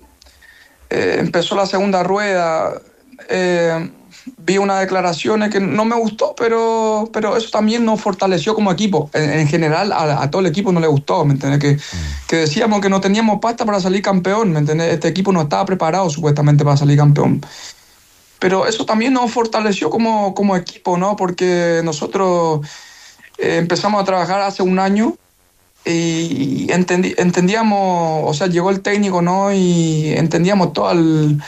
eh, empezó la segunda rueda, eh, vi unas declaraciones que no me gustó, pero, pero eso también nos fortaleció como equipo. En, en general, a, a todo el equipo no le gustó, ¿me entiendes? Que, que decíamos que no teníamos pasta para salir campeón, ¿me entiendes? Este equipo no estaba preparado supuestamente para salir campeón. Pero eso también nos fortaleció como, como equipo, ¿no? Porque nosotros eh, empezamos a trabajar hace un año y entendi- entendíamos, o sea, llegó el técnico, ¿no? Y entendíamos todo el-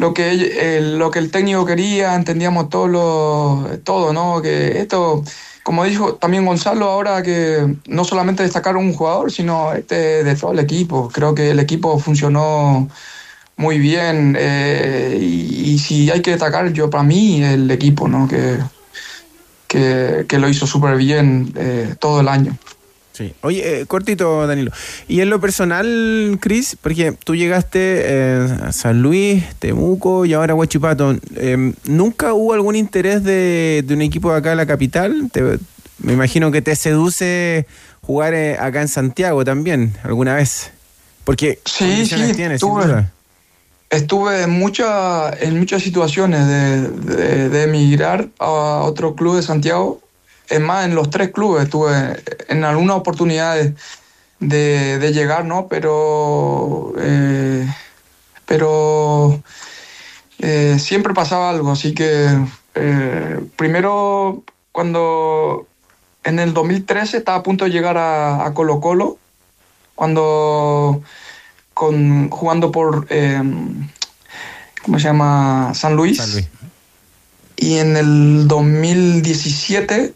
lo, que, el, lo que el técnico quería, entendíamos todo, lo, todo, ¿no? Que esto, como dijo también Gonzalo ahora, que no solamente destacar un jugador, sino este, de todo el equipo. Creo que el equipo funcionó muy bien eh, y, si hay que destacar, yo para mí el equipo, ¿no? Que, que, que lo hizo súper bien eh, todo el año. Sí. Oye, eh, cortito, Danilo. Y en lo personal, Cris, porque tú llegaste eh, a San Luis, Temuco y ahora a Huachipato. eh, ¿Nunca hubo algún interés de, de un equipo de acá en la capital? Te- me imagino que te seduce jugar eh, acá en Santiago también, alguna vez. Porque Sí, sí, tienes, estuve, estuve en, mucha, en muchas situaciones de, de- de emigrar a otro club de Santiago. Es más, en los tres clubes estuve en algunas oportunidades de, de llegar, ¿no? Pero, eh, pero eh, siempre pasaba algo, así que Eh, primero, cuando en el 2013 estaba a punto de llegar a, a Colo Colo, cuando con, jugando por, eh, ¿cómo se llama? San Luis. San Luis. Y en el 2017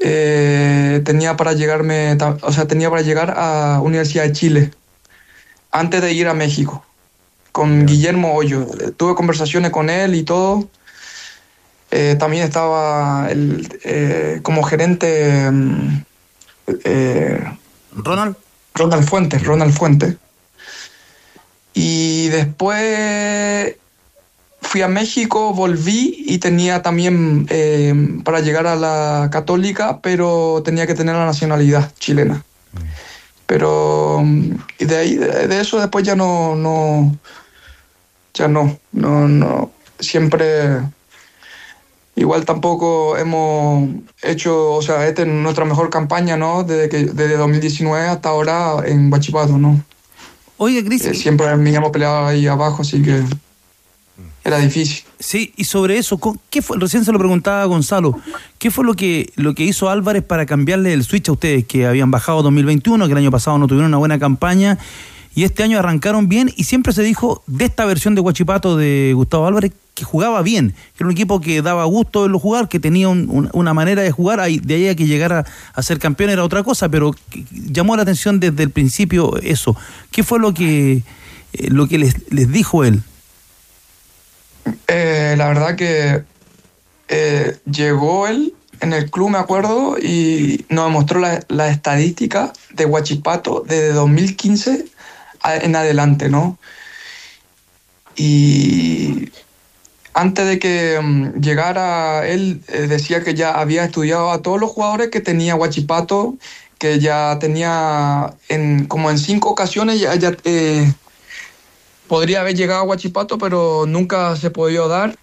eh, tenía para llegarme, o sea, tenía para llegar a Universidad de Chile antes de ir a México con Guillermo Hoyo. Tuve conversaciones con él y todo. Eh, también estaba el, eh, como gerente mm, eh, Ronald. Ronald Fuentes, Ronald Fuentes. Y después fui a México, volví y tenía también eh, para llegar a la católica, pero tenía que tener la nacionalidad chilena. Pero y de ahí, de, eso después ya no, no, ya no, no, no, siempre, igual tampoco hemos hecho, o sea, esta es nuestra mejor campaña, ¿no? Desde que, desde 2019 hasta ahora en Bachipato, ¿no? Oye, Cris. Eh, siempre me hemos peleado ahí abajo, así que era difícil. Sí, y sobre eso, ¿con- ¿qué fue? Recién se lo preguntaba Gonzalo. ¿Qué fue lo que, lo que hizo Álvarez para cambiarle el switch a ustedes que habían bajado 2021, que el año pasado no tuvieron una buena campaña y este año arrancaron bien y siempre se dijo de esta versión de Guachipato de Gustavo Álvarez que jugaba bien, que era un equipo que daba gusto verlo jugar, que tenía un- un- una manera de jugar, de ahí a que llegara a ser campeón era otra cosa, pero llamó la atención desde el principio eso. ¿Qué fue lo que, eh, lo que les, les dijo él? Eh, la verdad que eh, llegó él en el club, me acuerdo, y nos mostró la, la estadística de Huachipato desde 2015 a- en adelante, ¿no? Y antes de que mm, llegara él, eh, decía que ya había estudiado a todos los jugadores que tenía Huachipato, que ya tenía en, como en cinco ocasiones ya, podría haber llegado a Huachipato, pero nunca se podía dar.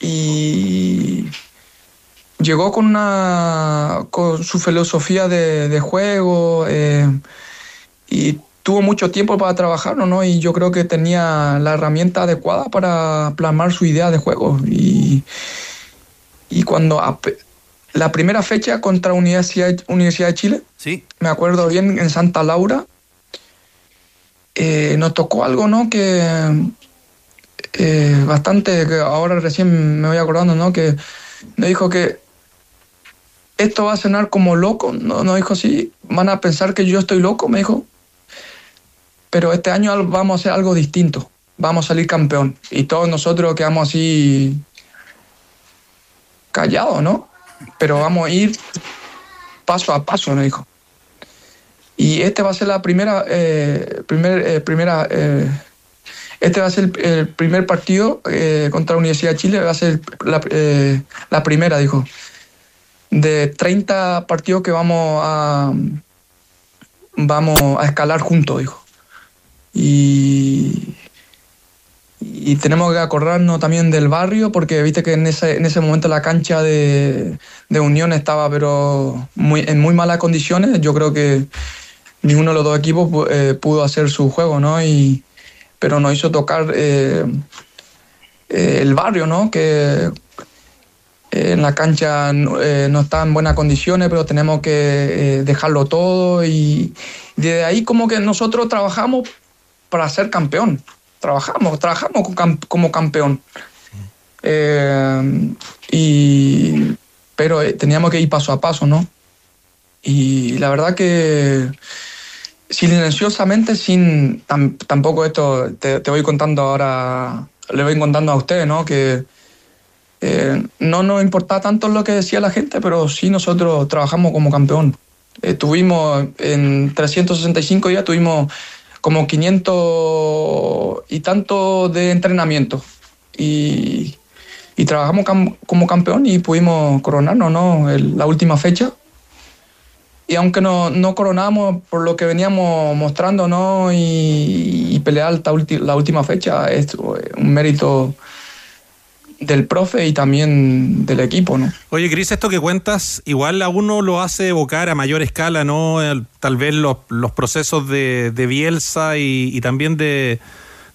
Y llegó con, una, con su filosofía de, de juego eh, y tuvo mucho tiempo para trabajarlo, ¿no? Y yo creo que tenía la herramienta adecuada para plasmar su idea de juego. Y, y cuando la primera fecha contra Universidad, Universidad de Chile, Sí. me acuerdo bien en Santa Laura, eh, nos tocó algo, ¿no? Que eh, bastante, que ahora recién me voy acordando, ¿no? Que me dijo que esto va a sonar como loco, no, no dijo así, van a pensar que yo estoy loco, me dijo, pero este año vamos a hacer algo distinto, vamos a salir campeón. Y todos nosotros quedamos así callados, ¿no? Pero vamos a ir paso a paso, me dijo. Y este va a ser la primera, eh, eh, primera, eh, este va a ser el, primer partido eh, contra la Universidad de Chile, va a ser la, la primera, dijo, de 30 partidos que vamos a, vamos a escalar juntos, dijo. Y, y tenemos que acordarnos también del barrio, porque viste que en ese, en ese momento la cancha de, de Unión estaba pero muy, en muy malas condiciones. Yo creo que ninguno de los dos equipos eh, pudo hacer su juego, ¿no? Y, pero nos hizo tocar eh, eh, el barrio, ¿no? Que en la cancha no- está en buenas condiciones, pero tenemos que dejarlo todo y desde ahí como que nosotros trabajamos para ser campeón. Trabajamos, trabajamos como campeón. Eh, y, pero teníamos que ir paso a paso, ¿no? Y la verdad que silenciosamente, sin tam- tampoco esto, te, voy contando ahora, le voy contando a ustedes, ¿no? Que eh, no nos importaba tanto lo que decía la gente, pero sí nosotros trabajamos como campeón. Eh, tuvimos en 365 días, tuvimos como 500 y tanto de entrenamiento. Y, trabajamos como campeón y pudimos coronarnos, ¿no? El- la última fecha. Y aunque no, no coronamos por lo que veníamos mostrando, ¿no? Y, pelear la última fecha es un mérito del profe y también del equipo, ¿no? Oye, Cris, esto que cuentas, igual a uno lo hace evocar a mayor escala, ¿no? Tal vez los, los procesos de, de Bielsa y, y también de,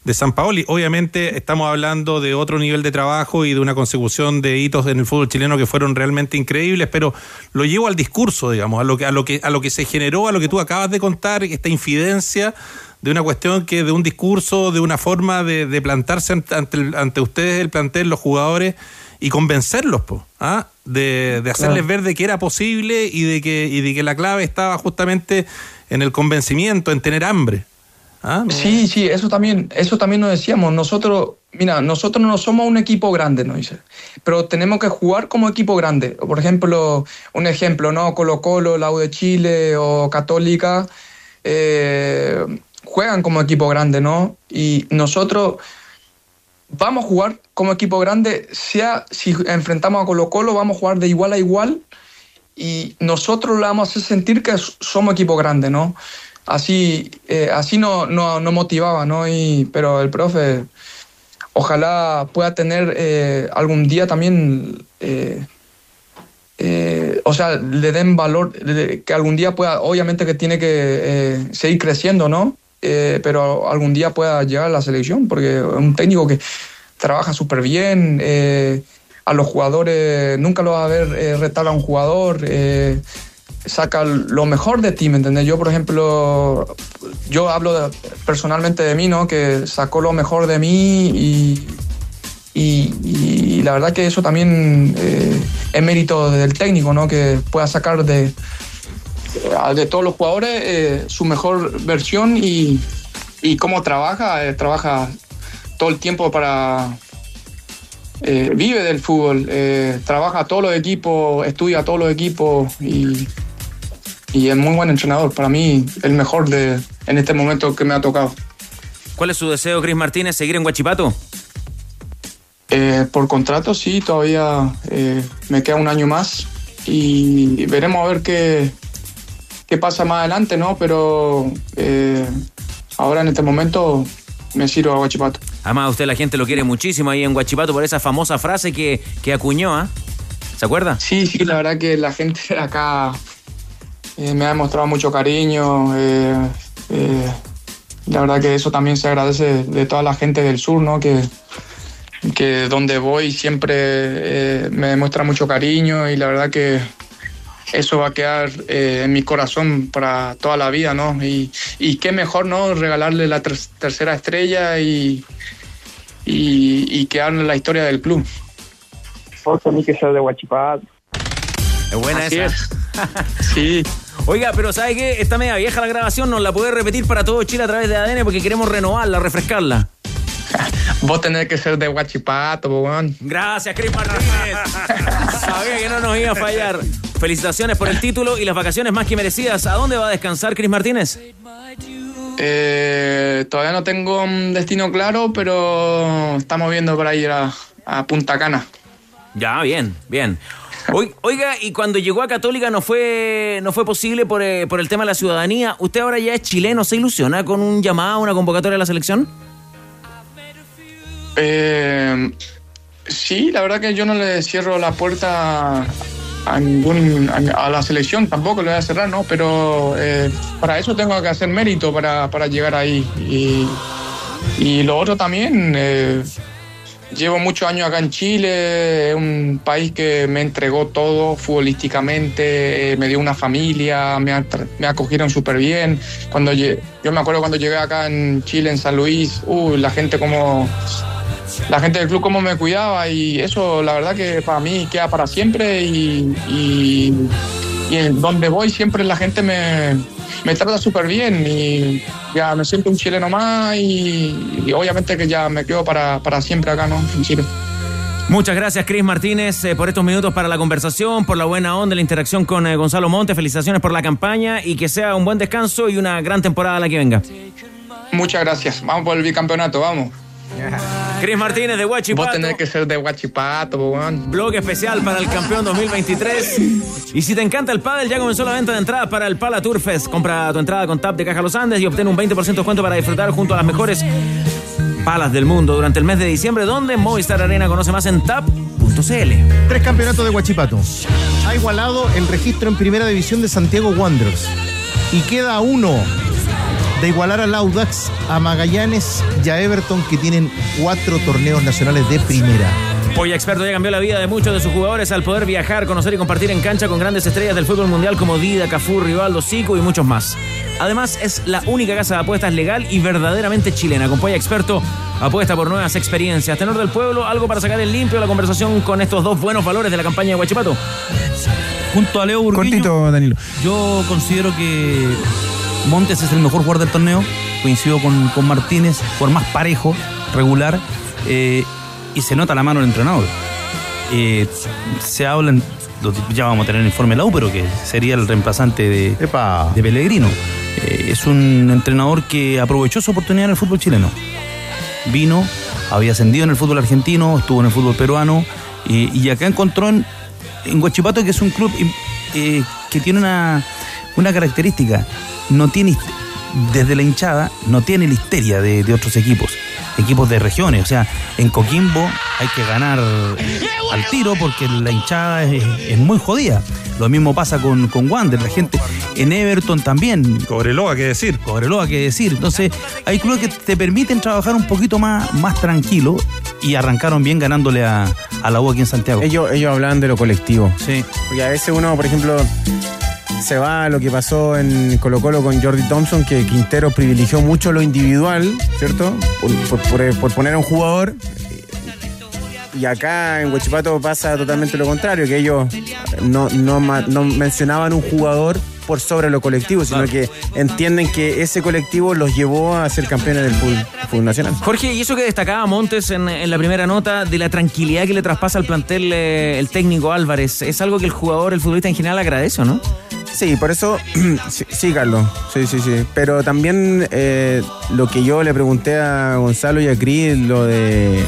de San Paoli. Obviamente estamos hablando de otro nivel de trabajo y de una consecución de hitos en el fútbol chileno que fueron realmente increíbles, pero lo llevo al discurso, digamos, a lo que, a lo que, a lo que se generó, a lo que tú acabas de contar, esta infidencia de una cuestión que de un discurso, de una forma de, plantarse ante, ante ustedes, el plantel, los jugadores, y convencerlos, po, ¿ah? de, de, hacerles ver de que era posible y de que, y de que la clave estaba justamente en el convencimiento, en tener hambre. ¿Ah? Sí, sí, eso también, eso también nos decíamos. Nosotros, mira, nosotros no somos un equipo grande, ¿no? Dice, pero tenemos que jugar como equipo grande. Por ejemplo, un ejemplo, ¿no? Colo Colo, la U de Chile o Católica eh, juegan como equipo grande, ¿no? Y nosotros vamos a jugar como equipo grande, sea si enfrentamos a Colo Colo, vamos a jugar de igual a igual y nosotros le vamos a hacer sentir que somos equipo grande, ¿no? Así, eh, así no, no, no, motivaba, ¿no? Y, pero el profe, ojalá pueda tener eh, algún día también, eh, o sea, le den valor, que algún día pueda, obviamente que tiene que seguir creciendo, ¿no? pero algún día pueda llegar a la selección, porque es un técnico que trabaja súper bien, a los jugadores, nunca lo va a ver retar a un jugador saca lo mejor de ti, ¿me entiendes? Yo, por ejemplo, yo hablo personalmente de mí, ¿no? Que sacó lo mejor de mí y, la verdad que eso también eh, es mérito del técnico, ¿no? Que pueda sacar de, de todos los jugadores eh, su mejor versión y, cómo trabaja, eh, trabaja todo el tiempo para... vive del fútbol, trabaja todos los equipos, estudia todos los equipos y y es muy buen entrenador. Para mí, el mejor de, en este momento que me ha tocado. ¿Cuál es su deseo, Cris Martínez? ¿Seguir en Huachipato? Eh, por contrato, sí, todavía eh, me queda un año más y veremos a ver qué, qué pasa más adelante, ¿no? Pero eh, ahora en este momento me sirvo a Huachipato. Además, usted la gente lo quiere muchísimo ahí en Huachipato por esa famosa frase que, que acuñó, ¿ah? ¿Se acuerda? Sí, sí, la verdad que la gente acá eh, me ha demostrado mucho cariño. Eh, eh, la verdad que eso también se agradece de toda la gente del sur, ¿no? Que, que donde voy siempre me demuestra mucho cariño y la verdad que eso va a quedar en mi corazón para toda la vida, ¿no? Y, y qué mejor, ¿no? Regalarle la tercera estrella y, y, y quedarle la historia del club. mí que ser de Huachipato. Es buena esa. sí. Oiga, pero ¿sabe qué? Está media vieja la grabación, nos la puede repetir para todo Chile a través de ADN porque queremos renovarla, refrescarla. Vos tenés que ser de Guachipato. Gracias, Cris Martínez. Sabía que no nos iba a fallar. Felicitaciones por el título y las vacaciones más que merecidas. ¿A dónde va a descansar Cris Martínez? Eh, todavía no tengo un destino claro, pero estamos viendo para ir a, a Punta Cana. Ya, bien, bien. Oiga, y cuando llegó a Católica no fue, no fue posible por, eh, por el tema de la ciudadanía. ¿Usted ahora ya es chileno? ¿Se ilusiona con un llamado, una convocatoria a la selección? Eh, sí, la verdad que yo no le cierro la puerta a ningún a, la selección, tampoco le voy a cerrar, ¿no? Pero eh, para eso tengo que hacer mérito para, para llegar ahí. Y, y lo otro también, eh, Llevo muchos años acá en Chile, es un país que me entregó todo futbolísticamente, eh, me dio una familia, me, me acogieron súper bien. Cuando yo me acuerdo cuando llegué acá en Chile, en San Luis, uh, la gente como la gente del club cómo me cuidaba y eso la verdad que para mí queda para siempre y, y, y donde voy siempre la gente me, me trata súper bien y ya me siento un chileno más y, obviamente que ya me quedo para, para siempre acá, ¿no? En Chile. Muchas gracias, Cris Martínez, eh, por estos minutos para la conversación, por la buena onda, la interacción con eh, Gonzalo Monte. Felicitaciones por la campaña y que sea un buen descanso y una gran temporada la que venga. Muchas gracias. Vamos por el bicampeonato, vamos. Cris Martínez de Huachipato. Vos tenés que ser de Huachipato, weón. Blog especial para el campeón 2023. Y si te encanta el pádel, ya comenzó la venta de entradas para el Pala Tour Fest. Compra tu entrada con TAP de Caja Los Andes y obtén un 20% de descuento para disfrutar junto a las mejores palas del mundo durante el mes de diciembre, donde Movistar Arena conoce más en tap.cl. Tres campeonatos de Huachipato. Ha igualado el registro en primera división de Santiago Wanderers. Y queda uno de igualar al Audax, a Magallanes y a Everton que tienen cuatro torneos nacionales de primera. Polla Experto ya cambió la vida de muchos de sus jugadores al poder viajar, conocer y compartir en cancha con grandes estrellas del fútbol mundial como Dida, Cafú, Rivaldo, Zico y muchos más. Además, es la única casa de apuestas legal y verdaderamente chilena. Con Polla Experto apuesta por nuevas experiencias. Tenor del pueblo, algo para sacar el limpio la conversación con estos dos buenos valores de la campaña de Huachipato. Junto a Leo Burgueño, Cortito, Danilo. yo considero que Montes es el mejor jugador del torneo. Coincido con, con Martínez, por más parejo, regular. eh, y se nota la mano del entrenador. Eh, se hablan, ya vamos a tener el informe de la U, pero que sería el reemplazante de, de Pellegrino. Eh, es un entrenador que aprovechó su oportunidad en el fútbol chileno. Vino, había ascendido en el fútbol argentino, estuvo en el fútbol peruano y, acá encontró en, en Huachipato que es un club que tiene una, una característica. No tiene, desde la hinchada, no tiene la histeria de, de otros equipos, equipos de regiones. O sea, en Coquimbo hay que ganar al tiro porque la hinchada es, es muy jodida. Lo mismo pasa con, con Wander, la gente. En Everton también. Cobreloa, qué decir. Cobreloa, qué decir. Entonces, hay clubes que te permiten trabajar un poquito más, más tranquilo y arrancaron bien ganándole a, a la U aquí en Santiago. Ellos, ellos hablaban de lo colectivo. Sí. Porque a veces uno, por ejemplo, se va a lo que pasó en Colo Colo con Jordi Thompson, que Quintero privilegió mucho lo individual, ¿cierto? Por, por- por- por poner a un jugador. Y acá en Huachipato pasa totalmente lo contrario, que ellos no, no, no mencionaban un jugador por sobre lo colectivo, sino que entienden que ese colectivo los llevó a ser campeones del fútbol, fútbol nacional. Jorge, y eso que destacaba Montes en, en la primera nota de la tranquilidad que le traspasa al plantel eh, el técnico Álvarez, es algo que el jugador, el futbolista en general agradece, ¿o ¿no? Sí, por eso, sí, sí, Carlos, sí, sí, sí. Pero también eh, lo que yo le pregunté a Gonzalo y a Cris, lo de,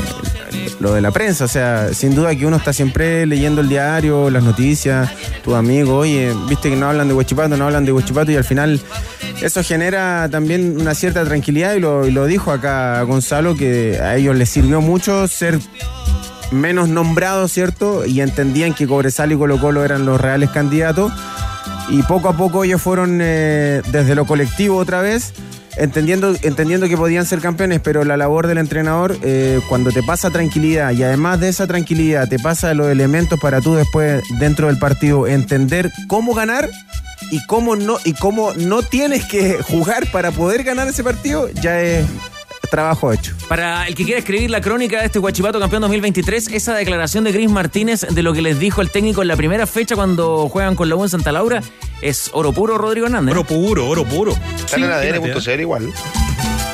lo de la prensa, o sea, sin duda que uno está siempre leyendo el diario, las noticias, tus amigos, oye, viste que no hablan de Huachipato, no hablan de Huachipato y al final eso genera también una cierta tranquilidad y lo, y lo dijo acá Gonzalo, que a ellos les sirvió mucho ser menos nombrados, ¿cierto? Y entendían que Cobresal y Colo Colo eran los reales candidatos. Y poco a poco ellos fueron eh, desde lo colectivo otra vez, entendiendo, entendiendo que podían ser campeones, pero la labor del entrenador, eh, cuando te pasa tranquilidad y además de esa tranquilidad te pasa los elementos para tú después dentro del partido entender cómo ganar y cómo no, y cómo no tienes que jugar para poder ganar ese partido, ya es trabajo hecho. Para el que quiera escribir la crónica de este Huachipato campeón 2023, esa declaración de Gris Martínez de lo que les dijo el técnico en la primera fecha cuando juegan con la U en Santa Laura es oro puro, Rodrigo Hernández. Oro puro, oro puro. Está en fíjate, ADN.cl igual.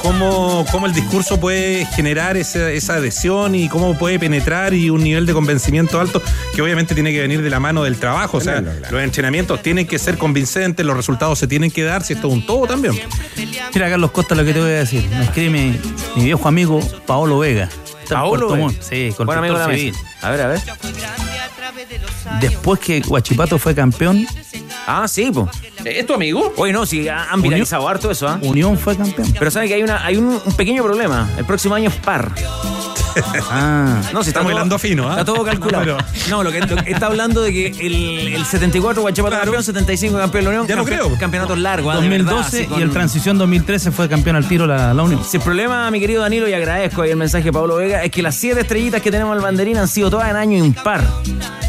Cómo, cómo el discurso puede generar esa, esa adhesión y cómo puede penetrar y un nivel de convencimiento alto que obviamente tiene que venir de la mano del trabajo. O sea, claro. los entrenamientos tienen que ser convincentes, los resultados se tienen que dar, si esto es un todo también. Mira, Carlos Costa, lo que te voy a decir. Me escribe mi, mi viejo amigo Paolo Vega. En Puerto. Montt. Sí, con Buen amigo de la civil. A ver, a ver. Después que Huachipato fue campeón, Ah, sí, pues. ¿Es tu amigo? Oye, no, sí, han viralizado harto eso, ¿ah? Unión fue campeón. Pero saben que hay, una, hay un, un pequeño problema. El próximo año es par. Ah, No, si está Estamos todo, hilando fino, ¿ah? Está todo calculado. No, No, lo que lo que está hablando de que el, el 74 Guachipato campeón, 75 campeón de la Unión. Ya no campe- creo. Campeonatos largos, ah, de verdad, 2012 así y el Transición 2013 fue campeón al tiro la, la Unión. Si el problema, mi querido Danilo, y agradezco ahí el mensaje de Pablo Vega, es que las siete estrellitas que tenemos al banderín han sido todas en año impar.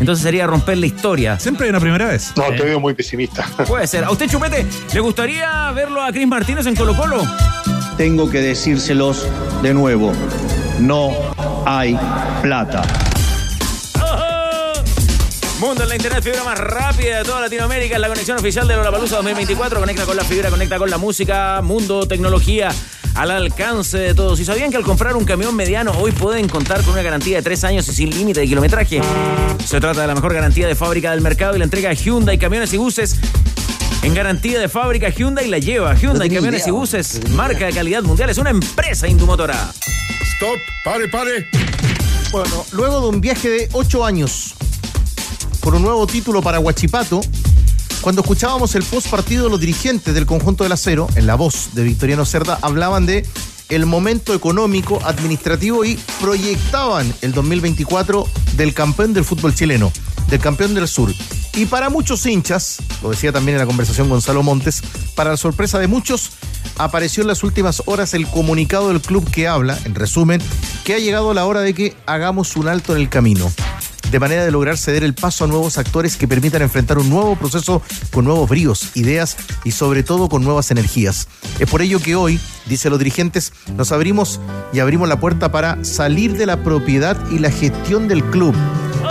Entonces sería romper la historia. Siempre hay una primera vez. No, te veo muy pesimista. Puede ser. ¿A usted, Chupete, le gustaría verlo a Cris Martínez en Colo Colo? Tengo que decírselos de nuevo. No hay plata. Mundo en la internet, fibra más rápida de toda Latinoamérica, es la conexión oficial de Lollapalooza 2024. Conecta con la fibra, conecta con la música, mundo, tecnología al alcance de todos. ¿Y sabían que al comprar un camión mediano hoy pueden contar con una garantía de tres años y sin límite de kilometraje? Se trata de la mejor garantía de fábrica del mercado y la entrega de Hyundai, camiones y buses. En garantía de fábrica Hyundai la lleva. Hyundai, camiones idea. y buses, marca de calidad mundial, es una empresa indumotora. Stop, pare, pare. Bueno, luego de un viaje de ocho años por un nuevo título para Huachipato, cuando escuchábamos el post partido, los dirigentes del conjunto del acero, en la voz de Victoriano Cerda, hablaban de el momento económico, administrativo y proyectaban el 2024 del campeón del fútbol chileno, del campeón del sur. Y para muchos hinchas, lo decía también en la conversación Gonzalo Montes, para la sorpresa de muchos, apareció en las últimas horas el comunicado del club que habla, en resumen, que ha llegado la hora de que hagamos un alto en el camino de manera de lograr ceder el paso a nuevos actores que permitan enfrentar un nuevo proceso con nuevos bríos, ideas y sobre todo con nuevas energías. Es por ello que hoy, dicen los dirigentes, nos abrimos y abrimos la puerta para salir de la propiedad y la gestión del club.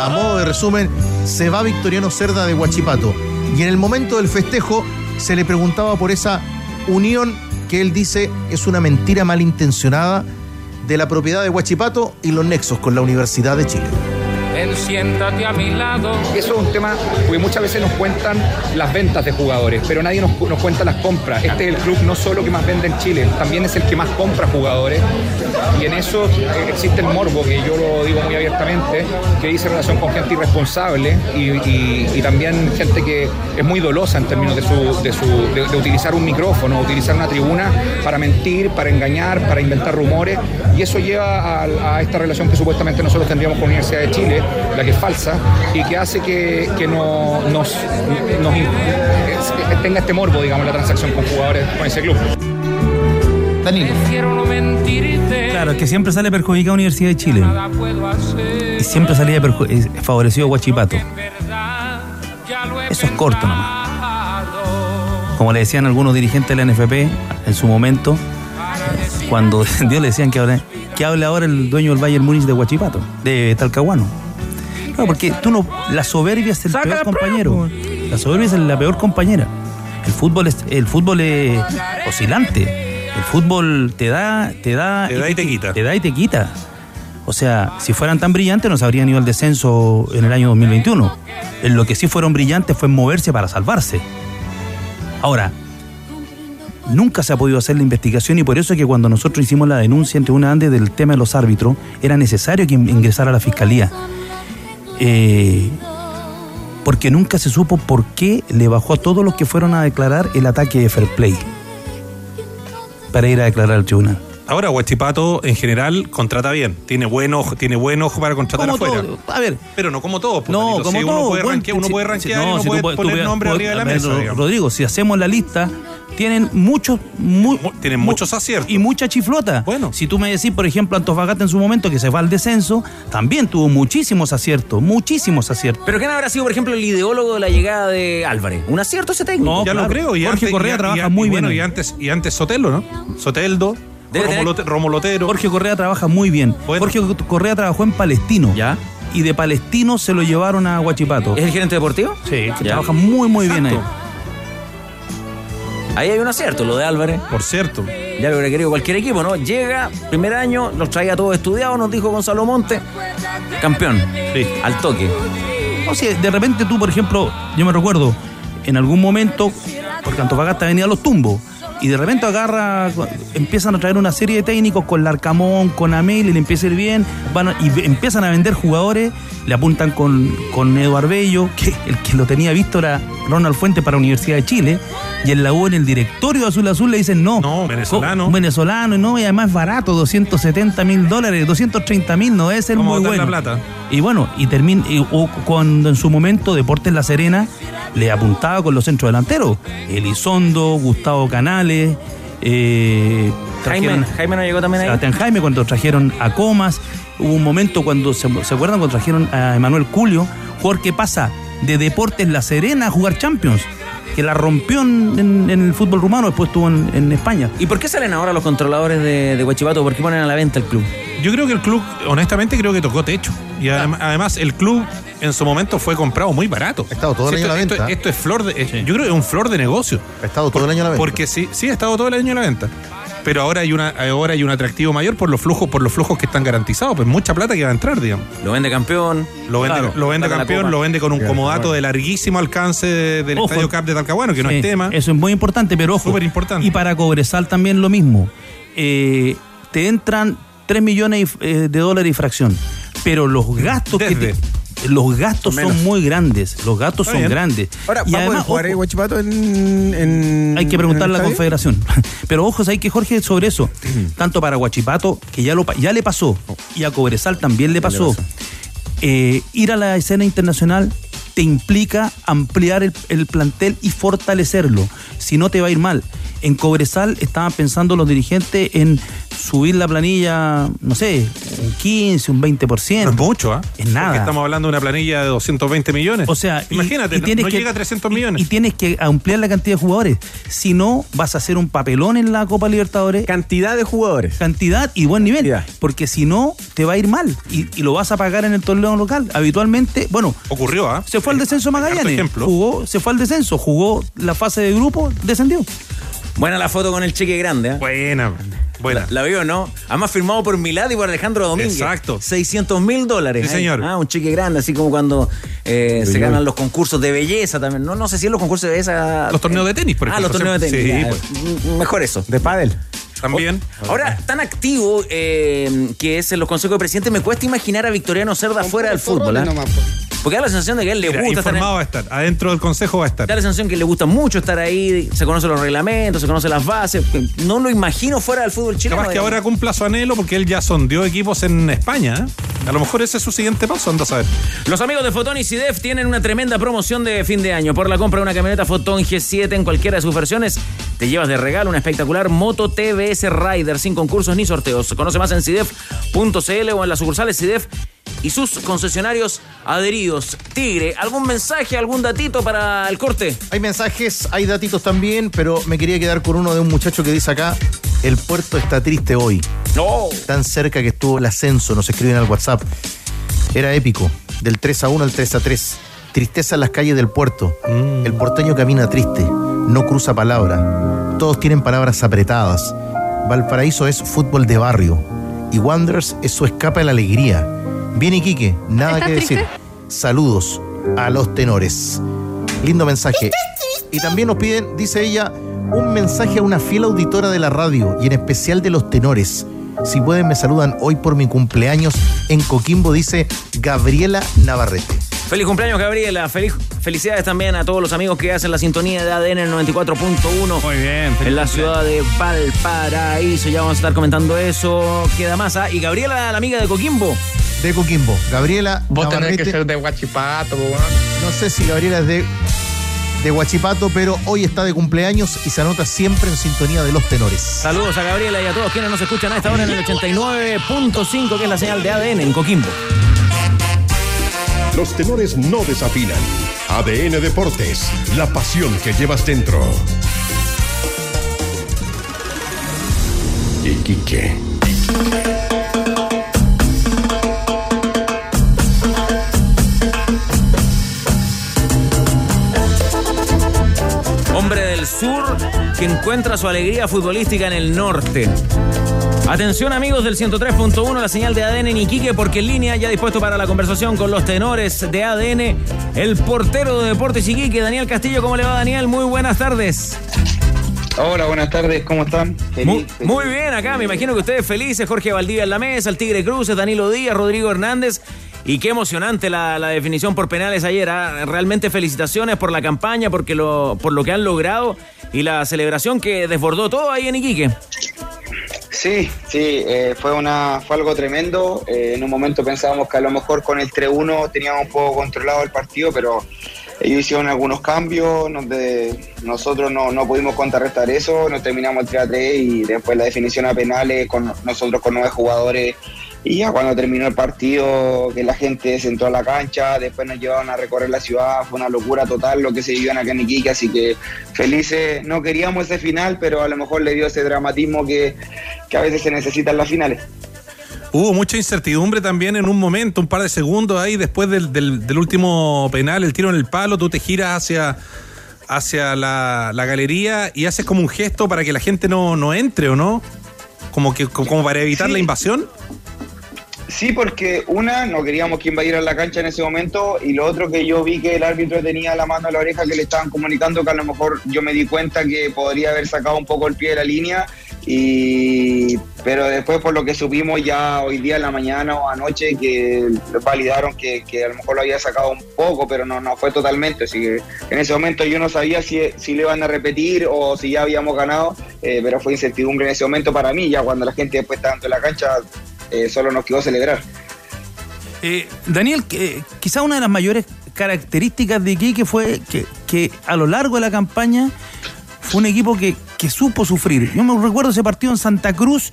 A modo de resumen, se va Victoriano Cerda de Huachipato y en el momento del festejo se le preguntaba por esa unión que él dice es una mentira malintencionada de la propiedad de Huachipato y los nexos con la Universidad de Chile. Ven, a mi lado. Eso es un tema porque muchas veces nos cuentan las ventas de jugadores, pero nadie nos, nos cuenta las compras. Este es el club no solo que más vende en Chile, también es el que más compra jugadores. Y en eso eh, existe el morbo, que yo lo digo muy abiertamente, que dice relación con gente irresponsable y, también gente que es muy dolosa en términos de, su, de, su- de utilizar un micrófono, utilizar una tribuna para mentir, para engañar, para inventar rumores. Y eso lleva a, a esta relación que supuestamente nosotros tendríamos con la Universidad de Chile, la que es falsa, y que hace que, que no, nos, nos- es- tenga este morbo, digamos, la transacción con jugadores con ese club. Danilo. Claro, es que siempre sale perjudicada Universidad de Chile. Y siempre salía favorecido Huachipato. Eso es corto nomás. Como le decían algunos dirigentes de la NFP en su momento, cuando Dios le decían que hable, que hable ahora el dueño del Bayern Múnich de Huachipato, de Talcahuano. No, porque tú no. La soberbia es el peor compañero. La soberbia es la peor compañera. El fútbol es, el fútbol es oscilante. El fútbol te da, te da. Te da y te quita. Te da y te quita. O sea, si fueran tan brillantes nos habrían ido al descenso en el año 2021. En lo que sí fueron brillantes fue en moverse para salvarse. Ahora, nunca se ha podido hacer la investigación y por eso es que cuando nosotros hicimos la denuncia entre una ANDE del tema de los árbitros, era necesario que ingresara a la fiscalía. Eh, porque nunca se supo por qué le bajó a todos los que fueron a declarar el ataque de Fair Play para ir a declarar al tribunal. Ahora, Huachipato en general contrata bien. Tiene buen ojo, tiene buen ojo para contratar Como afuera. todo. A ver. Pero no como todo. pues, No, Danilo. como Si todo. Uno puede, Bueno, ranquear, uno si- puede no, y uno si puede tú poner nombre arriba de la ver, mesa. Rodrigo, si hacemos la lista, tienen muchos. mu- Tienen mu- muchos aciertos. Y mucha chiflota. Bueno. Si tú me decís, por ejemplo, Antofagasta en su momento que se fue al descenso, también tuvo muchísimos aciertos, muchísimos aciertos. Pero ¿quién habrá sido, por ejemplo, el ideólogo de la llegada de Álvarez? ¿Un acierto ese técnico? No, ya claro. lo creo. Y Jorge antes- Correa y- trabaja y- muy bueno, bien. Y antes, y antes Sotelo, ¿no? Soteldo, Tener- Romolotero. Jorge Correa trabaja muy bien. Jorge Correa trabajó en Palestino. ¿Ya? Y de Palestino se lo llevaron a Huachipato. ¿Es el gerente deportivo? Sí, que Ya. trabaja muy, muy bien ahí. Ahí hay un acierto, lo de Álvarez. Por cierto. Ya lo hubiera querido cualquier equipo, ¿no? Llega, primer año, nos traía todo estudiado, nos dijo Gonzalo Monte. Campeón. Sí. Al toque. O sea, de repente tú, por ejemplo, yo me recuerdo, en algún momento, porque Antofagasta venía a los tumbos, y de repente agarra, empiezan a traer una serie de técnicos con Larcamón, con Amel, y le empieza a ir bien, van a- y empiezan a vender jugadores, le apuntan con, con Eduardo Bello, que el que lo tenía visto era Ronald Fuente para la Universidad de Chile, y en la U en el directorio de Azul Azul le dicen no. No, venezolano. Un venezolano, no, y además barato, 270 mil dólares, 230 mil, no es el muy bueno. la plata. Y bueno, y termina, cuando en su momento Deportes La Serena le apuntaba con los centros delanteros. Elizondo, Gustavo Canales, eh, Jaime, Jaime no llegó también ahí. Sebastián Jaime cuando trajeron a Comas. Hubo un momento cuando, ¿se, se acuerdan? Cuando trajeron a Emanuel Culio, jugador que pasa de Deportes La Serena a jugar Champions, que la rompió en, en- en el fútbol rumano, después estuvo en, en España. ¿Y por qué salen ahora los controladores de, de Huachipato? ¿Por qué ponen a la venta el club? Yo creo que el club, honestamente, creo que tocó techo. Y adem- además, el club en su momento fue comprado muy barato. Ha estado todo el año esto, a la venta. Esto, es flor de. es- Yo creo que es un flor de negocio. Ha estado todo el año a la venta. Porque sí, sí ha estado todo el año a la venta. Pero ahora hay una, ahora hay un atractivo mayor por los flujos, por los flujos que están garantizados. Pues mucha plata que va a entrar, digamos. Lo vende campeón. Lo vende, Claro, lo vende campeón, lo vende con un comodato de larguísimo alcance de- del Ojo. Estadio Cap de Talcahuano, que no Sí, es tema. Eso es muy importante, pero ojo. Súper importante. Y para Cobresal también lo mismo. Eh, te entran 3 millones eh, de dólares y fracción. Pero los gastos que te- los gastos Menos. son muy grandes. Los gastos Está son bien. grandes. Ahora, Y ¿va a jugar ojo, Huachipato en, en- hay que preguntarle a la? Confederación. Pero ojo, hay que Jorge sobre eso. Tanto para Guachipato, que ya, lo, ya le pasó, y a Cobresal también le pasó. Eh, ir a la escena internacional te te implica ampliar el, el plantel y fortalecerlo. Si no te va a ir mal. En Cobresal estaban pensando los dirigentes en subir la planilla, no sé, un 15, un 20%. No es mucho, ¿ah? Es nada. Porque estamos hablando de una planilla de 220 millones. O sea, imagínate, y tienes no que- llega a 300 millones. Y tienes que ampliar la cantidad de jugadores. Si no, vas a hacer un papelón en la Copa Libertadores. Cantidad de jugadores. Cantidad y buen nivel. Porque si no, te va a ir mal. Y, y lo vas a pagar en el torneo local. Habitualmente, bueno. Ocurrió, ¿ah? Se fue al descenso Magallanes. ejemplo. Jugó, se fue al descenso. Jugó la fase de grupo, descendió. Buena la foto con el cheque grande. ¿eh? Buena, buena. La, la vio, ¿no? Además firmado por Milad y por Alejandro Domínguez. Exacto. 600 mil dólares. Sí, ahí. señor. Ah, un cheque grande, así como cuando eh, se ganan los concursos de belleza también. No, no sé si en los concursos de belleza. Los torneos de tenis, por Ah, ejemplo. los torneos de tenis. Sí, ya, pues. Mejor eso. De pádel. También. Ahora, tan activo eh, que es en los consejos de presidente, me cuesta imaginar a Victoriano Cerda fuera del fútbol. ¿ah? Porque da la sensación de que a él le Mira, gusta estar en- informado va a estar. Adentro del consejo va a estar. Da la sensación que le gusta mucho estar ahí, se conoce los reglamentos, se conoce las bases. No lo imagino fuera del fútbol chileno. Capaz que ahora cumpla su anhelo porque él ya sondeó equipos en España. ¿eh? A lo mejor ese es su siguiente paso, anda a saber. Los amigos de Fotón y Sidef tienen una tremenda promoción de fin de año. Por la compra de una camioneta Fotón G7 en cualquiera de sus versiones, te llevas de regalo una espectacular Moto TBS Rider sin concursos ni sorteos. Conoce más en sidef.cl o en las sucursales Sidef y sus concesionarios adheridos. Tigre, ¿algún mensaje, algún datito para el corte? Hay mensajes, hay datitos también, pero me quería quedar con uno de un muchacho que dice acá, el puerto está triste hoy. No. Tan cerca que estuvo el ascenso, nos escriben al WhatsApp. Era épico, del 3 a 1 al 3 a 3. Tristeza en las calles del puerto. El porteño camina triste, no cruza palabra. Todos tienen palabras apretadas. Valparaíso es fútbol de barrio. Y Wanderers es su escapa de la alegría. Bien Iquique, nada ¿Estás que decir. triste? Saludos a los tenores. Lindo mensaje. Y también nos piden, dice ella, un mensaje a una fiel auditora de la radio y en especial de los tenores. Si pueden, me saludan hoy por mi cumpleaños en Coquimbo, dice Gabriela Navarrete. Feliz cumpleaños, Gabriela. Feliz, felicidades también a todos los amigos que hacen la sintonía de ADN en el 94.1. Muy bien. En la ciudad de Valparaíso. Ya vamos a estar comentando eso. Queda más. ¿ah? Y Gabriela, la amiga de Coquimbo. De Coquimbo. Gabriela Vos tenés Navarrete. que ser de Guachipato, po, weón. No sé si Gabriela es de, de Huachipato, pero hoy está de cumpleaños y se anota siempre en sintonía de los tenores. Saludos a Gabriela y a todos quienes nos escuchan a esta hora en el 89.5, que es la señal de ADN en Coquimbo. Los tenores no desafinan. ADN Deportes, la pasión que llevas dentro. Iquique. Hombre del sur que encuentra su alegría futbolística en el norte. Atención amigos del 103.1, la señal de ADN en Iquique, porque en línea ya dispuesto para la conversación con los tenores de ADN, el portero de Deportes Iquique, Daniel Castillo. ¿Cómo le va Daniel? Muy buenas tardes. Hola, buenas tardes, ¿cómo están? Feliz, Muy, feliz. muy bien acá, me imagino que ustedes felices, Jorge Valdivia en la mesa, el Tigre Cruces, Danilo Díaz, Rodrigo Hernández. Y qué emocionante la, la definición por penales ayer. ¿ah? Realmente felicitaciones por la campaña, porque lo, por lo que han logrado y la celebración que desbordó todo ahí en Iquique. Sí, sí, eh, fue, una, fue algo tremendo. Eh, en un momento pensábamos que a lo mejor con el 3-1 teníamos un poco controlado el partido, pero ellos hicieron algunos cambios, donde nosotros no, no pudimos contrarrestar eso, nos terminamos el 3-3 y después la definición a penales con nosotros con nueve jugadores. Y ya cuando terminó el partido, que la gente se entró a la cancha, después nos llevaron a recorrer la ciudad, fue una locura total lo que se vivió en acá en Iquique, así que felices, no queríamos ese final, pero a lo mejor le dio ese dramatismo que, que a veces se necesita en las finales. Hubo mucha incertidumbre también en un momento, un par de segundos ahí, después del, del- del último penal, el tiro en el palo, tú te giras hacia, hacia la, la galería y haces como un gesto para que la gente no, no entre, ¿o no? Como, que, como para evitar la invasión. Sí, porque una, no queríamos que invadiera la cancha en ese momento y lo otro que yo vi que el árbitro tenía la mano en la oreja que le estaban comunicando que a lo mejor yo me di cuenta que podría haber sacado un poco el pie de la línea y pero después por lo que supimos ya hoy día en la mañana o anoche que validaron que, que a lo mejor lo había sacado un poco pero no, no fue totalmente así que en ese momento yo no sabía si, si le iban a repetir o si ya habíamos ganado eh, pero fue incertidumbre en ese momento para mí ya cuando la gente después estaba de la cancha eh, solo nos quedó celebrar Eh, Daniel, que- quizá una de las mayores características de Iquique fue que, a lo largo de la campaña fue un equipo que, que supo sufrir. Yo me recuerdo ese partido en Santa Cruz,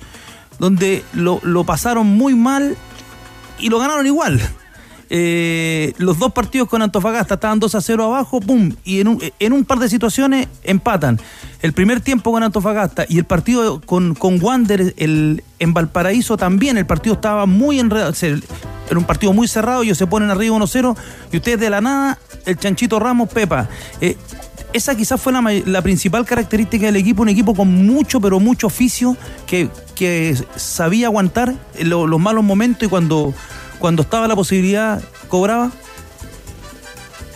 donde lo pasaron muy mal y lo ganaron igual. Eh, los dos partidos con Antofagasta estaban 2 a 0 abajo, pum, y en un, par de situaciones empatan. El primer tiempo con Antofagasta y el partido con, con Wander el, en Valparaíso también, el partido estaba muy enredado, era un partido muy cerrado, ellos se ponen arriba 1-0 y ustedes de la nada, el Chanchito Ramos, Pepa. Eh, esa quizás fue la, principal característica del equipo, un equipo con mucho, pero mucho oficio, que, sabía aguantar lo- los malos momentos y cuando, cuando estaba la posibilidad cobraba.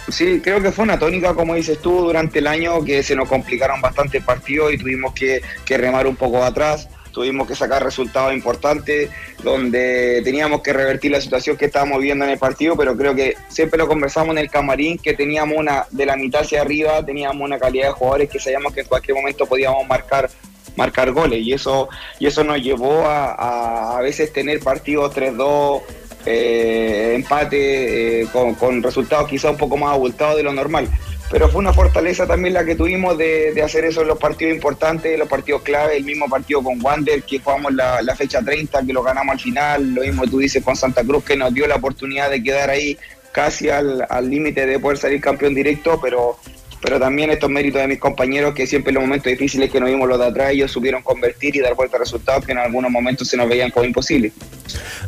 Sí, creo que fue una tónica, como dices tú, durante el año que se nos complicaron bastante partidos y tuvimos que, que remar un poco atrás. Tuvimos que sacar resultados importantes donde teníamos que revertir la situación que estábamos viviendo en el partido, pero creo que siempre lo conversamos en el camarín, que teníamos una, de la mitad hacia arriba, teníamos una calidad de jugadores que sabíamos que en cualquier momento podíamos marcar marcar goles y eso y eso nos llevó a, a, a veces tener partidos 3-2 eh, empate eh, con, resultados quizá un poco más abultados de lo normal. Pero fue una fortaleza también la que tuvimos de, hacer eso en los partidos importantes, los partidos clave, el mismo partido con Wander que jugamos la, fecha 30, que lo ganamos al final, lo mismo tú dices con Santa Cruz, que nos dio la oportunidad de quedar ahí casi al al límite de poder salir campeón directo, pero pero también estos méritos de mis compañeros que siempre en los momentos difíciles que nos vimos los de atrás, ellos supieron convertir y dar vuelta a resultados que en algunos momentos se nos veían como imposibles.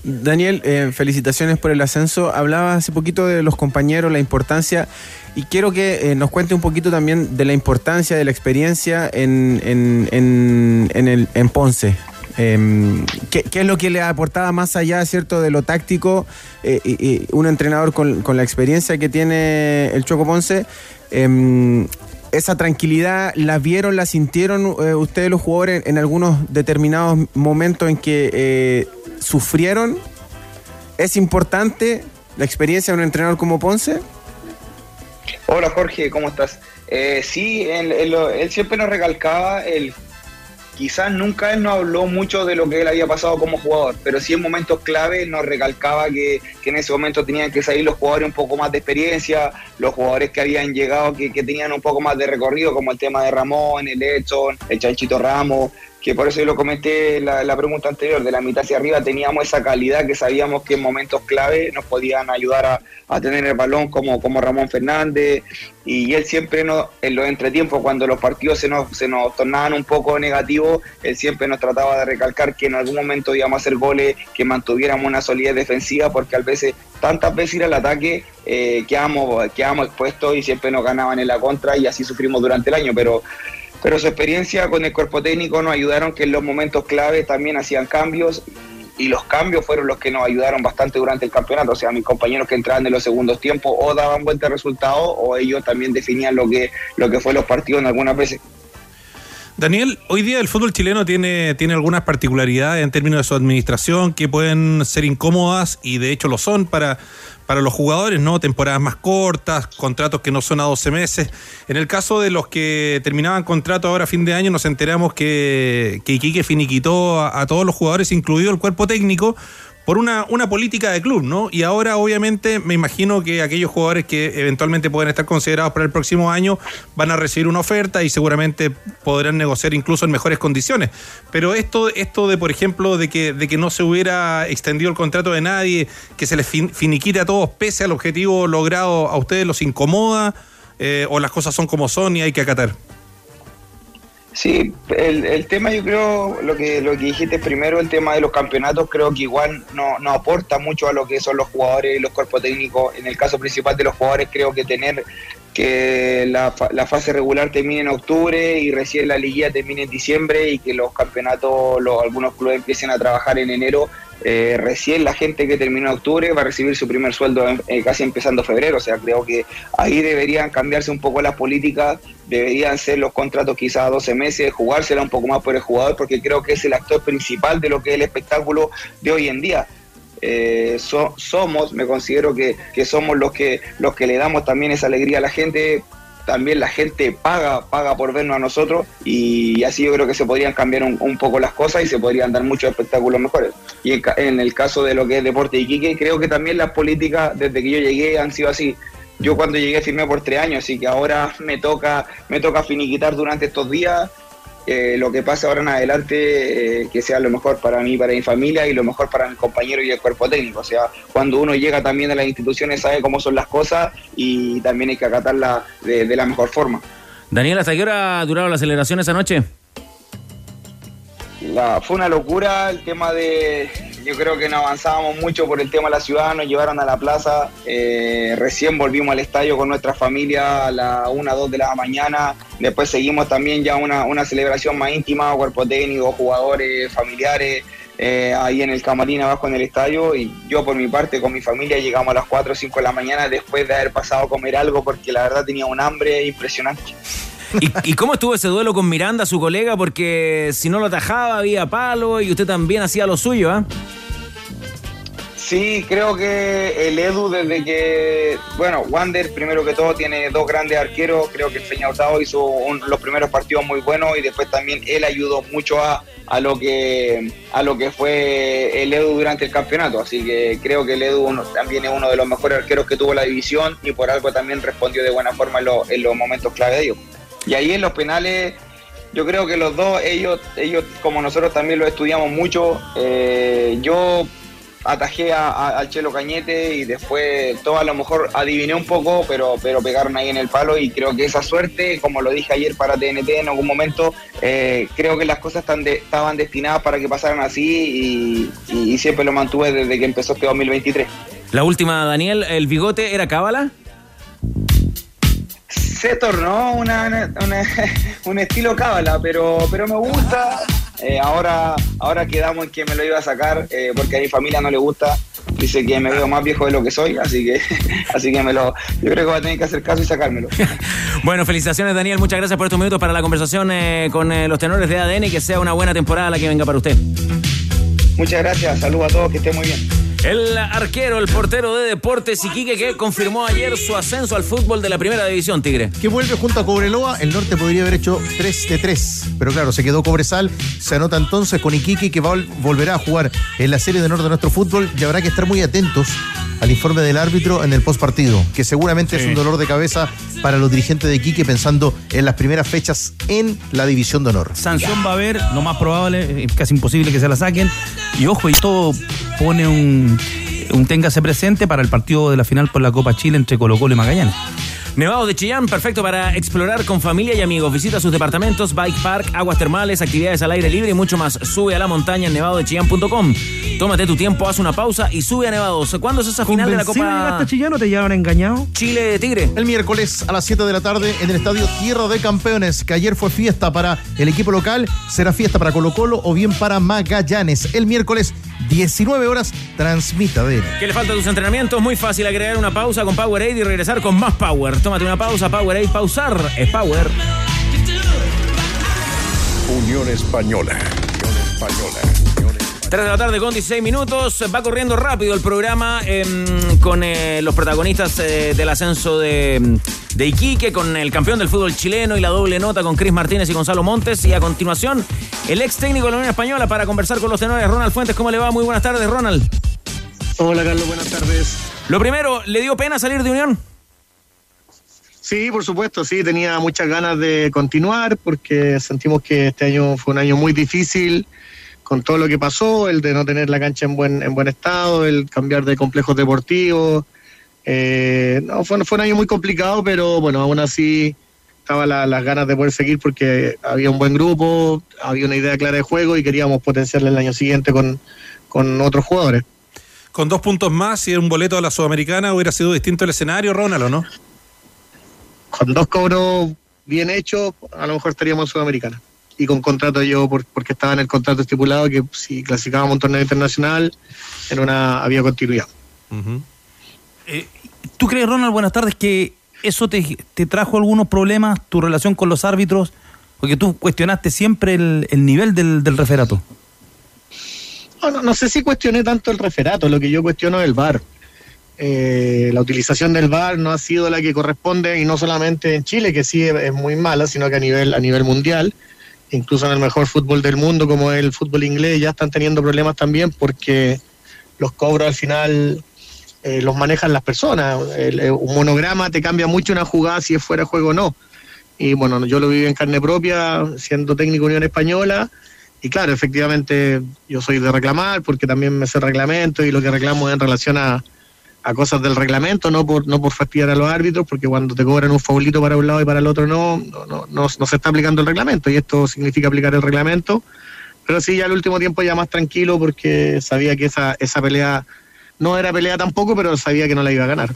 Daniel, eh, felicitaciones por el ascenso. Hablaba hace poquito de los compañeros, la importancia, y quiero que eh, nos cuente un poquito también de la importancia de la experiencia en, en, en, en Ponce. Em, ¿qué, qué es lo que le aportaba más allá, cierto, de lo táctico? eh, y, y un entrenador con, con la experiencia que tiene el Choco Ponce. Em, esa tranquilidad, ¿la vieron, la sintieron eh, ustedes los jugadores en, algunos determinados momentos en que eh, sufrieron? ¿Es importante la experiencia de un entrenador como Ponce? Hola Jorge, ¿cómo estás? Eh, sí, él, él siempre nos recalcaba el quizás nunca él no habló mucho de lo que él había pasado como jugador, pero sí en momentos clave nos recalcaba que, que en ese momento tenían que salir los jugadores un poco más de experiencia, los jugadores que habían llegado, que, que tenían un poco más de recorrido, como el tema de Ramón, el Edson, el Chanchito Ramos, que por eso yo lo comenté en la, la pregunta anterior, de la mitad hacia arriba teníamos esa calidad que sabíamos que en momentos clave nos podían ayudar a, a tener el balón como, como Ramón Fernández y él siempre nos, en los entretiempos cuando los partidos se nos, se nos tornaban un poco negativos, él siempre nos trataba de recalcar que en algún momento íbamos a hacer goles, que mantuviéramos una solidez defensiva porque a veces, tantas veces ir al ataque eh, quedamos, quedamos expuestos y siempre nos ganaban en la contra y así sufrimos durante el año, pero pero su experiencia con el cuerpo técnico nos ayudaron que en los momentos clave también hacían cambios y, los cambios fueron los que nos ayudaron bastante durante el campeonato. O sea, mis compañeros que entraban en los segundos tiempos o daban vuelta resultados o ellos también definían lo que, lo que fue los partidos en algunas veces. Daniel, hoy día el fútbol chileno tiene, tiene algunas particularidades en términos de su administración que pueden ser incómodas y de hecho lo son para, para los jugadores, ¿no? Temporadas más cortas, contratos que no son a 12 meses. En el caso de los que terminaban contrato ahora a fin de año, nos enteramos que, que Iquique finiquitó a, a todos los jugadores, incluido el cuerpo técnico, por una, una política de club, ¿no? Y ahora, obviamente, me imagino que aquellos jugadores que eventualmente pueden estar considerados para el próximo año van a recibir una oferta y seguramente podrán negociar incluso en mejores condiciones. Pero esto, esto de, por ejemplo, de que, de que no se hubiera extendido el contrato de nadie, que se les fin- finiquite a todos pese al objetivo logrado, ¿a ustedes los incomoda? Eh, ¿O las cosas son como son y hay que acatar? Sí, el, el tema yo creo, lo que, lo que dijiste primero, el tema de los campeonatos, creo que igual no, no aporta mucho a lo que son los jugadores y los cuerpos técnicos. En el caso principal de los jugadores, creo que tener que la, la fase regular termine en octubre y recién la liguilla termine en diciembre y que los campeonatos, los, algunos clubes empiecen a trabajar en enero. Eh, recién la gente que terminó octubre va a recibir su primer sueldo en- eh, casi empezando febrero. O sea, creo que ahí deberían cambiarse un poco las políticas, deberían ser los contratos quizás a 12 meses, jugársela un poco más por el jugador, porque creo que es el actor principal de lo que es el espectáculo de hoy en día. Eh, so- somos, me considero que, que somos los que, los que le damos también esa alegría a la gente. También la gente paga, paga por vernos a nosotros y así yo creo que se podrían cambiar un, poco las cosas y se podrían dar muchos espectáculos mejores. Y en, en el caso de lo que es Deporte Iquique, creo que también las políticas desde que yo llegué han sido así. yo cuando llegué firmé por tres años, así que ahora me toca, me toca finiquitar durante estos días eh, lo que pasa ahora en adelante, eh, que sea lo mejor para mí, para mi familia y lo mejor para mis compañeros y el cuerpo técnico. O sea, cuando uno llega también a las instituciones sabe cómo son las cosas y también hay que acatarlas de, de la mejor forma. Daniel, ¿hasta qué hora duraron las celebraciones anoche? La, fue una locura el tema de, yo creo que no avanzábamos mucho por el tema de la ciudad, nos llevaron a la plaza, eh, recién volvimos al estadio con nuestra familia a las 1, 2 de la mañana, después seguimos también ya una, una celebración más íntima, cuerpo técnico, jugadores, familiares, eh, ahí en el camarín abajo en el estadio y yo por mi parte con mi familia llegamos a las 4 o 5 de la mañana después de haber pasado a comer algo porque la verdad tenía un hambre impresionante. ¿Y, y cómo estuvo ese duelo con Miranda, su colega? Porque si no lo atajaba había palo y usted también hacía lo suyo, ¿ah? Sí, creo que el Edu desde que, bueno, Wander primero que todo tiene dos grandes arqueros, creo que el Peña Hurtado hizo un- los primeros partidos muy buenos y después también él ayudó mucho a, a lo que a lo que fue el Edu durante el campeonato, así que creo que el Edu también es uno de los mejores arqueros que tuvo la división y por algo también respondió de buena forma en, en los momentos clave de ellos. Y ahí en los penales yo creo que los dos, ellos, ellos como nosotros también lo estudiamos mucho. eh, yo atajé a- al Chelo Cañete y después todo a lo mejor adiviné un poco, pero, pero pegaron ahí en el palo y creo que esa suerte, como lo dije ayer para TNT en algún momento, eh, creo que las cosas de- estaban destinadas para que pasaran así y, y- y siempre lo mantuve desde que empezó este 2023. La última, Daniel, ¿el bigote era cábala? Se tornó una, una- un estilo cábala, pero, pero me gusta. Eh, ahora, ahora quedamos en que me lo iba a sacar eh, porque a mi familia no le gusta. Dice que me veo más viejo de lo que soy, así que, así que me lo, yo creo que va a tener que hacer caso y sacármelo. Bueno, felicitaciones, Daniel. Muchas gracias por estos minutos para la conversación eh, con los tenores de ADN y que sea una buena temporada la que venga para usted. Muchas gracias, saludos a todos, que estén muy bien. El arquero, el portero de Deportes Iquique que confirmó ayer su ascenso al fútbol de la primera división, Tigre. Que vuelve junto a Cobreloa. El norte podría haber hecho 3 de 3. Pero claro, se quedó Cobresal. Se anota entonces con Iquique que vol- volverá a jugar en la serie de honor de nuestro fútbol. Y habrá que estar muy atentos al informe del árbitro en el postpartido, que seguramente es un dolor de cabeza para los dirigentes de Iquique pensando en las primeras fechas en la división de honor. Sanción va a haber, lo más probable, es casi imposible que se la saquen. Y ojo, y todo pone un, un téngase presente para el partido de la final por la Copa Chile entre Colo Colo y Magallanes. Nevado de Chillán, perfecto para explorar con familia y amigos. Visita sus departamentos, bike park, aguas termales, actividades al aire libre y mucho más. Sube a la montaña en nevadodechillán.com. Tómate tu tiempo, haz una pausa y sube a Nevados. ¿Cuándo es esa final de la Convencido llegaste Copa a Chillán o te llevaron engañado? Chile Tigre? El miércoles a las 7 de la tarde en el estadio Tierra de Campeones, que ayer fue fiesta para el equipo local, será fiesta para Colo Colo o bien para Magallanes. El miércoles, 19 horas, transmita de ¿Qué le falta a tus entrenamientos? Muy fácil agregar una pausa con Powerade y regresar con más power. Tómate una pausa, Powerade, pausar es power. Unión Española. Unión Española. 3 de la tarde con 16 minutos. Va corriendo rápido el programa em, con eh, los protagonistas eh, del ascenso de, de Iquique, con el campeón del fútbol chileno y la doble nota con Cris Martínez y Gonzalo Montes. Y a continuación, el ex técnico de la Unión Española para conversar con los tenores. Ronald Fuentes, ¿cómo le va? Muy buenas tardes, Ronald. Hola Carlos, buenas tardes. Lo primero, ¿le dio pena salir de Unión? Sí, por supuesto, sí, tenía muchas ganas de continuar porque sentimos que este año fue un año muy difícil con todo lo que pasó, el de no tener la cancha en buen, en buen estado, el cambiar de complejos deportivos. Eh, no, fue, fue un año muy complicado, pero bueno, aún así estaba la- las ganas de poder seguir porque había un buen grupo, había una idea clara de juego y queríamos potenciarle el año siguiente con, con otros jugadores. Con dos puntos más y un boleto a la Sudamericana hubiera sido distinto el escenario, Ronald, ¿o no? con dos cobros bien hechos, a lo mejor estaríamos en Sudamericana. Y con contrato yo, por- porque estaba en el contrato estipulado que si clasificábamos a un torneo internacional, en una había continuidad. ¿Tú crees, Ronald, buenas tardes, que eso te, te trajo algunos problemas, tu relación con los árbitros? Porque tú cuestionaste siempre el, el nivel del, del referato. No, no, no sé si cuestioné tanto el referato, lo que yo cuestiono es el VAR. Eh, la utilización del VAR no ha sido la que corresponde y no solamente en Chile, que sí es, es muy mala, sino que a nivel, a nivel mundial, incluso en el mejor fútbol del mundo como el fútbol inglés, ya están teniendo problemas también porque los cobros al final eh, los manejan las personas. El- eh, un monograma te cambia mucho una jugada si es fuera de juego o no. Y bueno, yo lo viví en carne propia, siendo técnico Unión Española. Y claro, efectivamente yo soy de reclamar porque también me sé reglamento y lo que reclamo es en relación a, a cosas del reglamento, no por, no por fastidiar a los árbitros, porque cuando te cobran un faulito para un lado y para el otro no, no, no, no, no se está aplicando el reglamento y esto significa aplicar el reglamento. Pero sí, ya el último tiempo ya más tranquilo porque sabía que esa, esa pelea no era pelea tampoco, pero sabía que no la iba a ganar.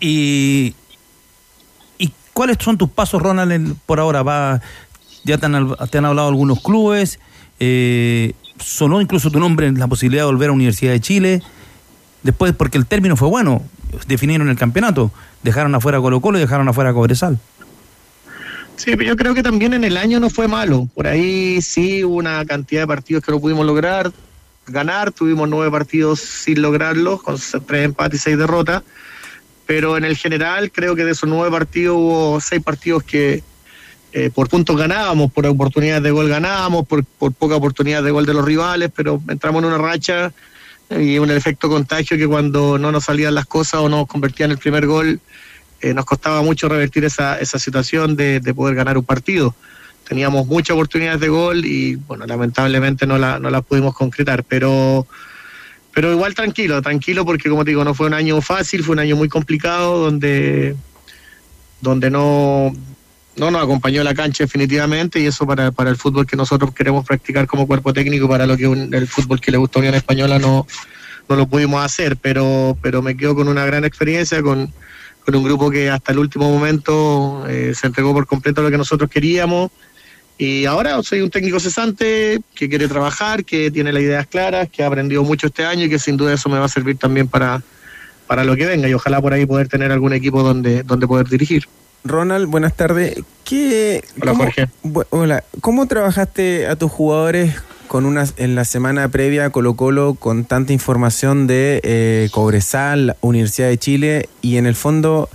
Y, ¿Y cuáles son tus pasos, Ronald, por ahora? Va, ya te han, te han hablado algunos clubes, eh, sonó incluso tu nombre en la posibilidad de volver a Universidad de Chile. Después, porque el término fue bueno, definieron el campeonato, dejaron afuera Colo Colo y dejaron afuera Cobresal. Sí, pero yo creo que también en el año no fue malo. Por ahí sí hubo una cantidad de partidos que no pudimos lograr ganar. Tuvimos nueve partidos sin lograrlos, con tres empates y seis derrotas. Pero en el general creo que de esos nueve partidos hubo seis partidos que eh, por puntos ganábamos, por oportunidades de gol ganábamos, por, por poca oportunidad de gol de los rivales, pero entramos en una racha y un efecto contagio que cuando no nos salían las cosas o no nos convertían el primer gol, eh, nos costaba mucho revertir esa, esa situación de, de poder ganar un partido. Teníamos muchas oportunidades de gol y, bueno, lamentablemente no, la, no las pudimos concretar, pero, pero igual tranquilo, tranquilo porque, como te digo, no fue un año fácil, fue un año muy complicado donde, donde no, no nos acompañó la cancha definitivamente y eso para, para el fútbol que nosotros queremos practicar como cuerpo técnico, para lo que un- el fútbol que le gusta a Unión Española no, no lo pudimos hacer, pero, pero me quedo con una gran experiencia, con, con un grupo que hasta el último momento eh, se entregó por completo a lo que nosotros queríamos. Y ahora soy un técnico cesante que quiere trabajar, que tiene las ideas claras, que ha aprendido mucho este año y que sin duda eso me va a servir también para, para lo que venga y ojalá por ahí poder tener algún equipo donde, donde poder dirigir. Ronald, buenas tardes. ¿Qué, Hola, cómo- Jorge. hola. ¿Cómo trabajaste a tus jugadores con unas en la semana previa a Colo Colo con tanta información de eh, Cobresal, Universidad de Chile y en el fondo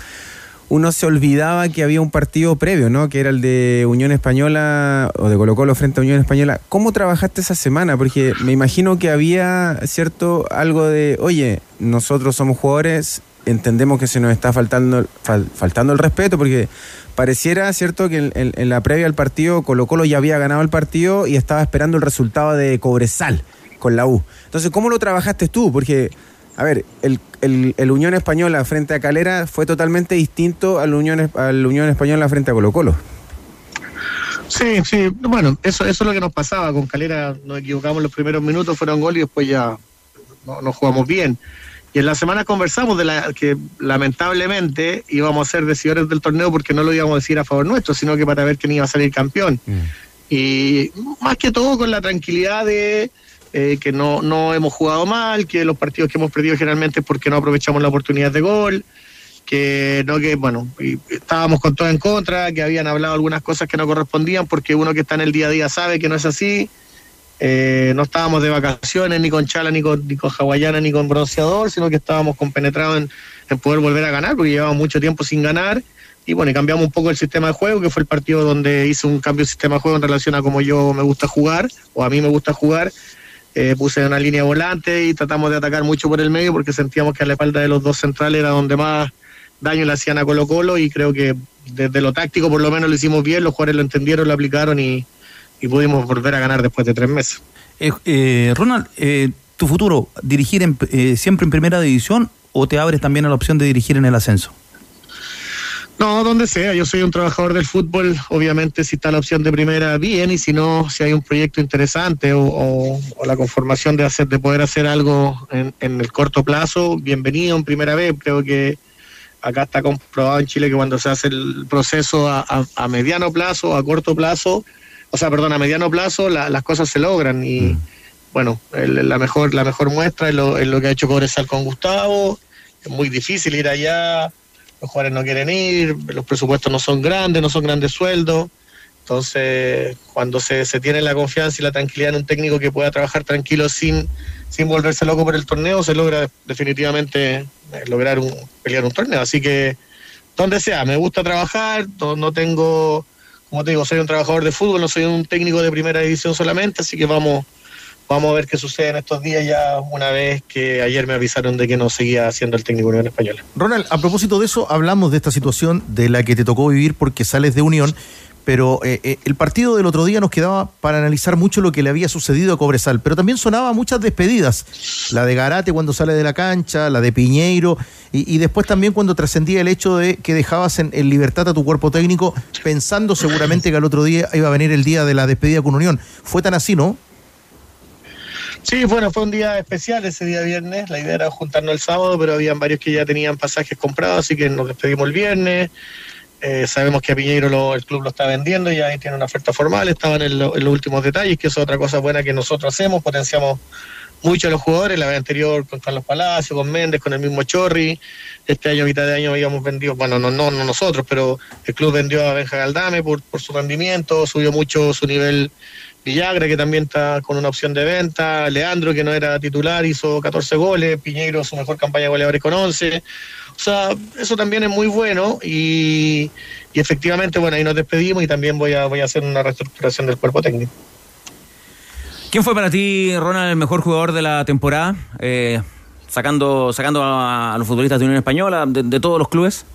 uno se olvidaba que había un partido previo, ¿no? Que era el de Unión Española o de Colo Colo frente a Unión Española. ¿Cómo trabajaste esa semana? Porque me imagino que había, ¿cierto? Algo de, oye, nosotros somos jugadores, entendemos que se nos está faltando, fal- faltando el respeto porque pareciera, ¿cierto? Que en, la previa al partido Colo Colo ya había ganado el partido y estaba esperando el resultado de Cobresal con la U. Entonces, ¿cómo lo trabajaste tú? Porque a ver, el, el- el Unión Española frente a Calera fue totalmente distinto al Unión, al Unión Española frente a Colo Colo. Sí, sí, bueno, eso, eso es lo que nos pasaba. Con Calera nos equivocamos los primeros minutos, fueron gol y después ya no, no jugamos bien. Y en la semana conversamos de la, que lamentablemente íbamos a ser decidores del torneo porque no lo íbamos a decir a favor nuestro, sino que para ver quién iba a salir campeón. Y más que todo con la tranquilidad de eh, que no, no hemos jugado mal, que los partidos que hemos perdido generalmente es porque no aprovechamos la oportunidad de gol, que no que, bueno, y estábamos con todo en contra, que habían hablado algunas cosas que no correspondían porque uno que está en el día a día sabe que no es así. Eh, no estábamos de vacaciones ni con chala, ni con, ni con hawaiana, ni con bronceador, sino que estábamos compenetrados en, en poder volver a ganar, porque llevábamos mucho tiempo sin ganar. Y bueno, y cambiamos un poco el sistema de juego, que fue el partido donde hice un cambio de sistema de juego en relación a cómo yo me gusta jugar, o a mí me gusta jugar. Eh, puse una línea volante y tratamos de atacar mucho por el medio, porque sentíamos que a la espalda de los dos centrales era donde más daño le hacían a Colo Colo, y creo que desde lo táctico por lo menos lo hicimos bien, los jugadores lo entendieron, lo aplicaron y, y pudimos volver a ganar después de tres meses. Eh, eh, Ronald, eh, ¿tu futuro, dirigir en- eh, siempre en primera división o te abres también a la opción de dirigir en el ascenso? No, donde sea, yo soy un trabajador del fútbol, obviamente si está la opción de primera, bien, y si no, si hay un proyecto interesante o, o- o la conformación de hacer, de poder hacer algo en, en el corto plazo, bienvenido en primera vez, creo que acá está comprobado en Chile que cuando se hace el proceso a, a- a mediano plazo, a corto plazo, o sea, perdón, a mediano plazo, la- las cosas se logran y bueno, el- la mejor la mejor muestra es lo, es lo que ha hecho Cobresal con Gustavo, es muy difícil ir allá, los jugadores no quieren ir, los presupuestos no son grandes, no son grandes sueldos. Entonces, cuando se, se tiene la confianza y la tranquilidad en un técnico que pueda trabajar tranquilo sin, sin volverse loco por el torneo, se logra definitivamente eh, lograr un, pelear un torneo. Así que, donde sea, me gusta trabajar, no, no tengo, como te digo, soy un trabajador de fútbol, no soy un técnico de primera división solamente, así que vamos, vamos a ver qué sucede en estos días ya una vez que ayer me avisaron de que no seguía siendo el técnico de Unión Española. Ronald, a propósito de eso, hablamos de esta situación de la que te tocó vivir porque sales de Unión, pero eh, eh, el partido del otro día nos quedaba para analizar mucho lo que le había sucedido a Cobresal, pero también sonaba muchas despedidas, la de Garate cuando sale de la cancha, la de Piñeiro, y, después también cuando trascendía el hecho de que dejabas en, en libertad a tu cuerpo técnico, pensando seguramente que al otro día iba a venir el día de la despedida con Unión. Fue tan así, ¿no? Sí, bueno, fue un día especial ese día viernes. La idea era juntarnos el sábado, pero habían varios que ya tenían pasajes comprados, así que nos despedimos el viernes. Eh, sabemos que a Piñeiro lo- el club lo está vendiendo y ahí tiene una oferta formal. Estaban en, lo- en los últimos detalles, que es otra cosa buena que nosotros hacemos. Potenciamos mucho a los jugadores. La vez anterior con Carlos Palacio, con Méndez, con el mismo Chorri. Este año, mitad de año, habíamos vendido, bueno, no, no, no nosotros, pero el club vendió a Benja Galdame por, por su rendimiento, subió mucho su nivel Villagra, que también está con una opción de venta, Leandro, que no era titular, hizo 14 goles, Piñeiro, su mejor campaña de goleadores con 11. O sea, eso también es muy bueno y, y efectivamente, bueno, ahí nos despedimos y también voy a, voy a hacer una reestructuración del cuerpo técnico. ¿Quién fue para ti, Ronald, el mejor jugador de la temporada? Eh, sacando sacando a, a los futbolistas de Unión Española, de, de todos los clubes.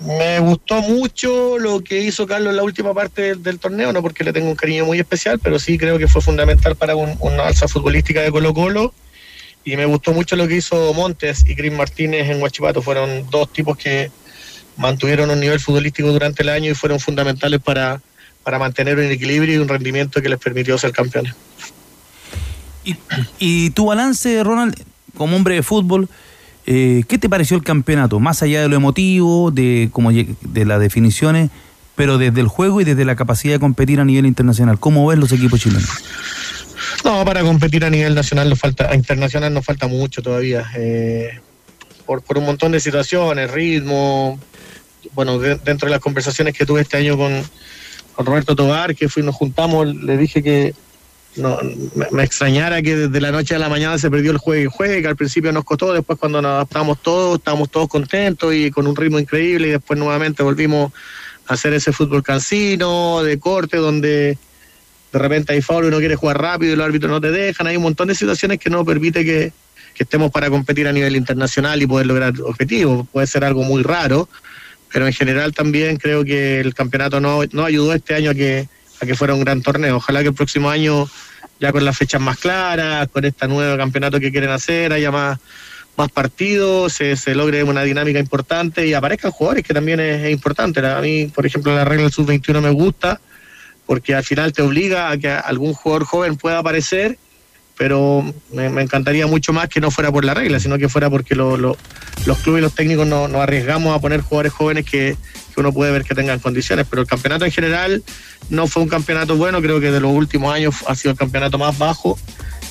Me gustó mucho lo que hizo Carlos en la última parte del, del torneo, no porque le tengo un cariño muy especial, pero sí creo que fue fundamental para un- una alza futbolística de Colo Colo. Y me gustó mucho lo que hizo Montes y Cris Martínez en Huachipato. Fueron dos tipos que mantuvieron un nivel futbolístico durante el año y fueron fundamentales para, para mantener un equilibrio y un rendimiento que les permitió ser campeones. Y tu balance, Ronald, como hombre de fútbol, eh, ¿qué te pareció el campeonato? Más allá de lo emotivo, de, como, de las definiciones, pero desde el juego y desde la capacidad de competir a nivel internacional. ¿Cómo ves los equipos chilenos? No, para competir a nivel nacional nos falta, internacional nos falta mucho todavía. eh, por, por un montón de situaciones, ritmo. Bueno, de- dentro de las conversaciones que tuve este año con, con Roberto Tobar, que fui, nos juntamos, le dije que no, me, extrañara que desde la noche a la mañana se perdió el juego y juegue, que al principio nos costó, después cuando nos adaptamos todos, estábamos todos contentos y con un ritmo increíble y después nuevamente volvimos a hacer ese fútbol cansino, de corte, donde de repente hay foul y uno quiere jugar rápido y los árbitros no te dejan. Hay un montón de situaciones que no permite que, que estemos para competir a nivel internacional y poder lograr objetivos. Puede ser algo muy raro, pero en general también creo que el campeonato no, no ayudó este año a que, a que fuera un gran torneo. Ojalá que el próximo año, ya con las fechas más claras, con este nuevo campeonato que quieren hacer, haya más, más partidos, se, se logre una dinámica importante y aparezcan jugadores que también es, es importante. A mí, por ejemplo, la regla del sub-21 me gusta porque al final te obliga a que algún jugador joven pueda aparecer, pero me, encantaría mucho más que no fuera por la regla, sino que fuera porque lo- lo- los clubes y los técnicos no- nos arriesgamos a poner jugadores jóvenes que, que uno puede ver que tengan condiciones, pero el campeonato en general no fue un campeonato bueno, creo que de los últimos años ha sido el campeonato más bajo.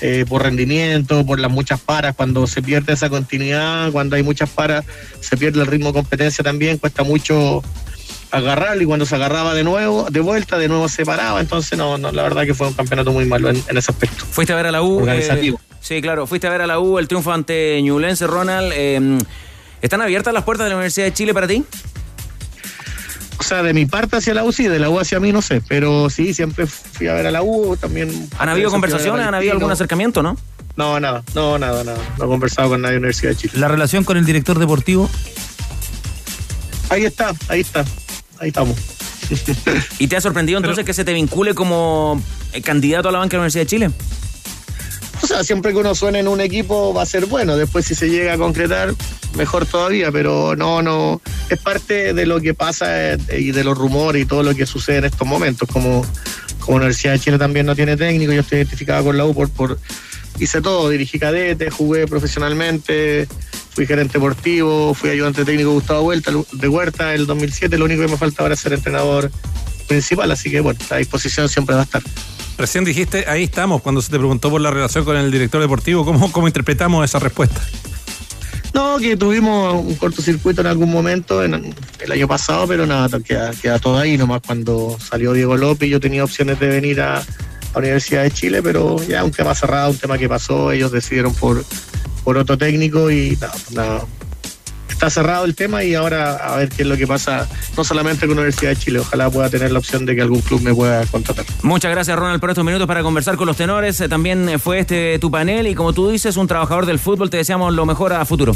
eh, por rendimiento, por las muchas paras, cuando se pierde esa continuidad, cuando hay muchas paras, se pierde el ritmo de competencia también, cuesta mucho agarrarlo y cuando se agarraba de nuevo, de vuelta, de nuevo se paraba. Entonces, no, no la verdad que fue un campeonato muy malo en, en ese aspecto. Fuiste a ver a la U. Organizativo. eh, sí, claro, fuiste a ver a la U el triunfo ante Ñublense, Ronald. eh, ¿Están abiertas las puertas de la Universidad de Chile para ti? O sea, de mi parte hacia la U, sí, de la U hacia mí, no sé. Pero sí, siempre fui a ver a la U, también. ¿Han habido conversaciones? ¿Han habido algún acercamiento, no? No, nada, no, nada, nada. No he conversado con nadie de la Universidad de Chile. La relación con el director deportivo. Ahí está, ahí está. Ahí estamos. ¿Y te ha sorprendido entonces que se te vincule como eh, candidato a la banca de la Universidad de Chile? O sea, siempre que uno suene en un equipo va a ser bueno. Después, si se llega a concretar, mejor todavía. Pero no, no. Es parte de lo que pasa eh, y de los rumores y todo lo que sucede en estos momentos. Como, como Universidad de Chile también no tiene técnico, yo estoy identificado con la U por. por hice todo, dirigí cadete, jugué profesionalmente, fui gerente deportivo, fui ayudante técnico de Gustavo Huerta, de Huerta el 2007. Lo único que me falta ahora es ser entrenador principal. Así que, bueno, a disposición siempre va a estar. Recién dijiste, ahí estamos, cuando se te preguntó por la relación con el director deportivo, ¿cómo, cómo interpretamos esa respuesta? No, que tuvimos un cortocircuito en algún momento en el año pasado, pero nada, queda, queda todo ahí. Nomás cuando salió Diego López, yo tenía opciones de venir a, Universidad de Chile, pero ya un tema cerrado, un tema que pasó. Ellos decidieron por, por otro técnico y nada, está cerrado el tema y ahora a ver qué es lo que pasa, no solamente con la Universidad de Chile, ojalá pueda tener la opción de que algún club me pueda contratar. Muchas gracias Ronald por estos minutos para conversar con los tenores. Eh, También fue este tu panel y como tú dices, un trabajador del fútbol, te deseamos lo mejor a futuro.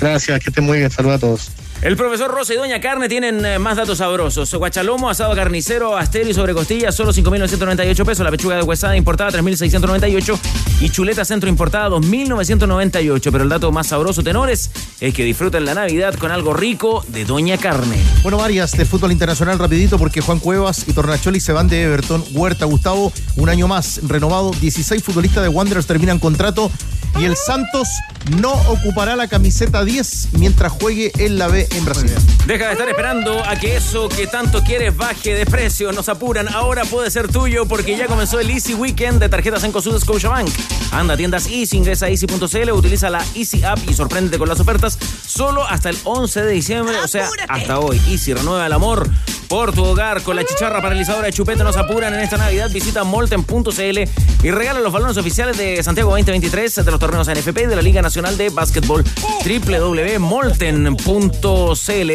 Gracias, que estén muy bien, saludos a todos. El profesor Rosa y Doña Carne tienen eh, más datos sabrosos. Guachalomo, asado carnicero, astero y sobre costillas, solo 5.998 pesos. La pechuga de huesada importada, 3.698. Y chuleta centro importada, 2.998. Pero el dato más sabroso, tenores, es que disfruten la Navidad con algo rico de Doña Carne. Bueno, varias del fútbol internacional rapidito porque Juan Cuevas y Tornacholi se van de Everton. Huerta, Gustavo, un año más renovado. 16 futbolistas de Wanderers terminan contrato y el Santos no ocupará la camiseta 10 mientras juegue en la B en Brasil. Deja de estar esperando a que eso que tanto quieres baje de precio. Nos apuran. Ahora puede ser tuyo porque ya comenzó el Easy Weekend de tarjetas en Sud Scotiabank. Anda a tiendas Easy, ingresa a easy.cl, utiliza la Easy App y sorpréndete con las ofertas solo hasta el 11 de diciembre, o sea, hasta hoy. Easy renueva el amor por tu hogar con la chicharra paralizadora de chupete. Nos apuran en esta Navidad. Visita molten.cl y regala los balones oficiales de Santiago 2023 de los torneos NFP de la Liga Nacional de Básquetbol www.molten.cl.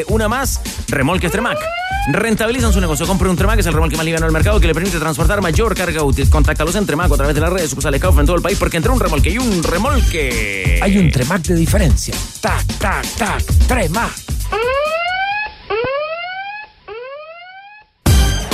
Una más, Remolques Tremac. Rentabilizan su negocio. Compre un Tremac, es el remolque más liviano del mercado que le permite transportar mayor carga útil. Contáctalos en Tremac a través de las redes sucursales Kaufman en todo el país porque entre un remolque y un remolque. Hay un Tremac de diferencia. Tac, tac, tac. Tremac.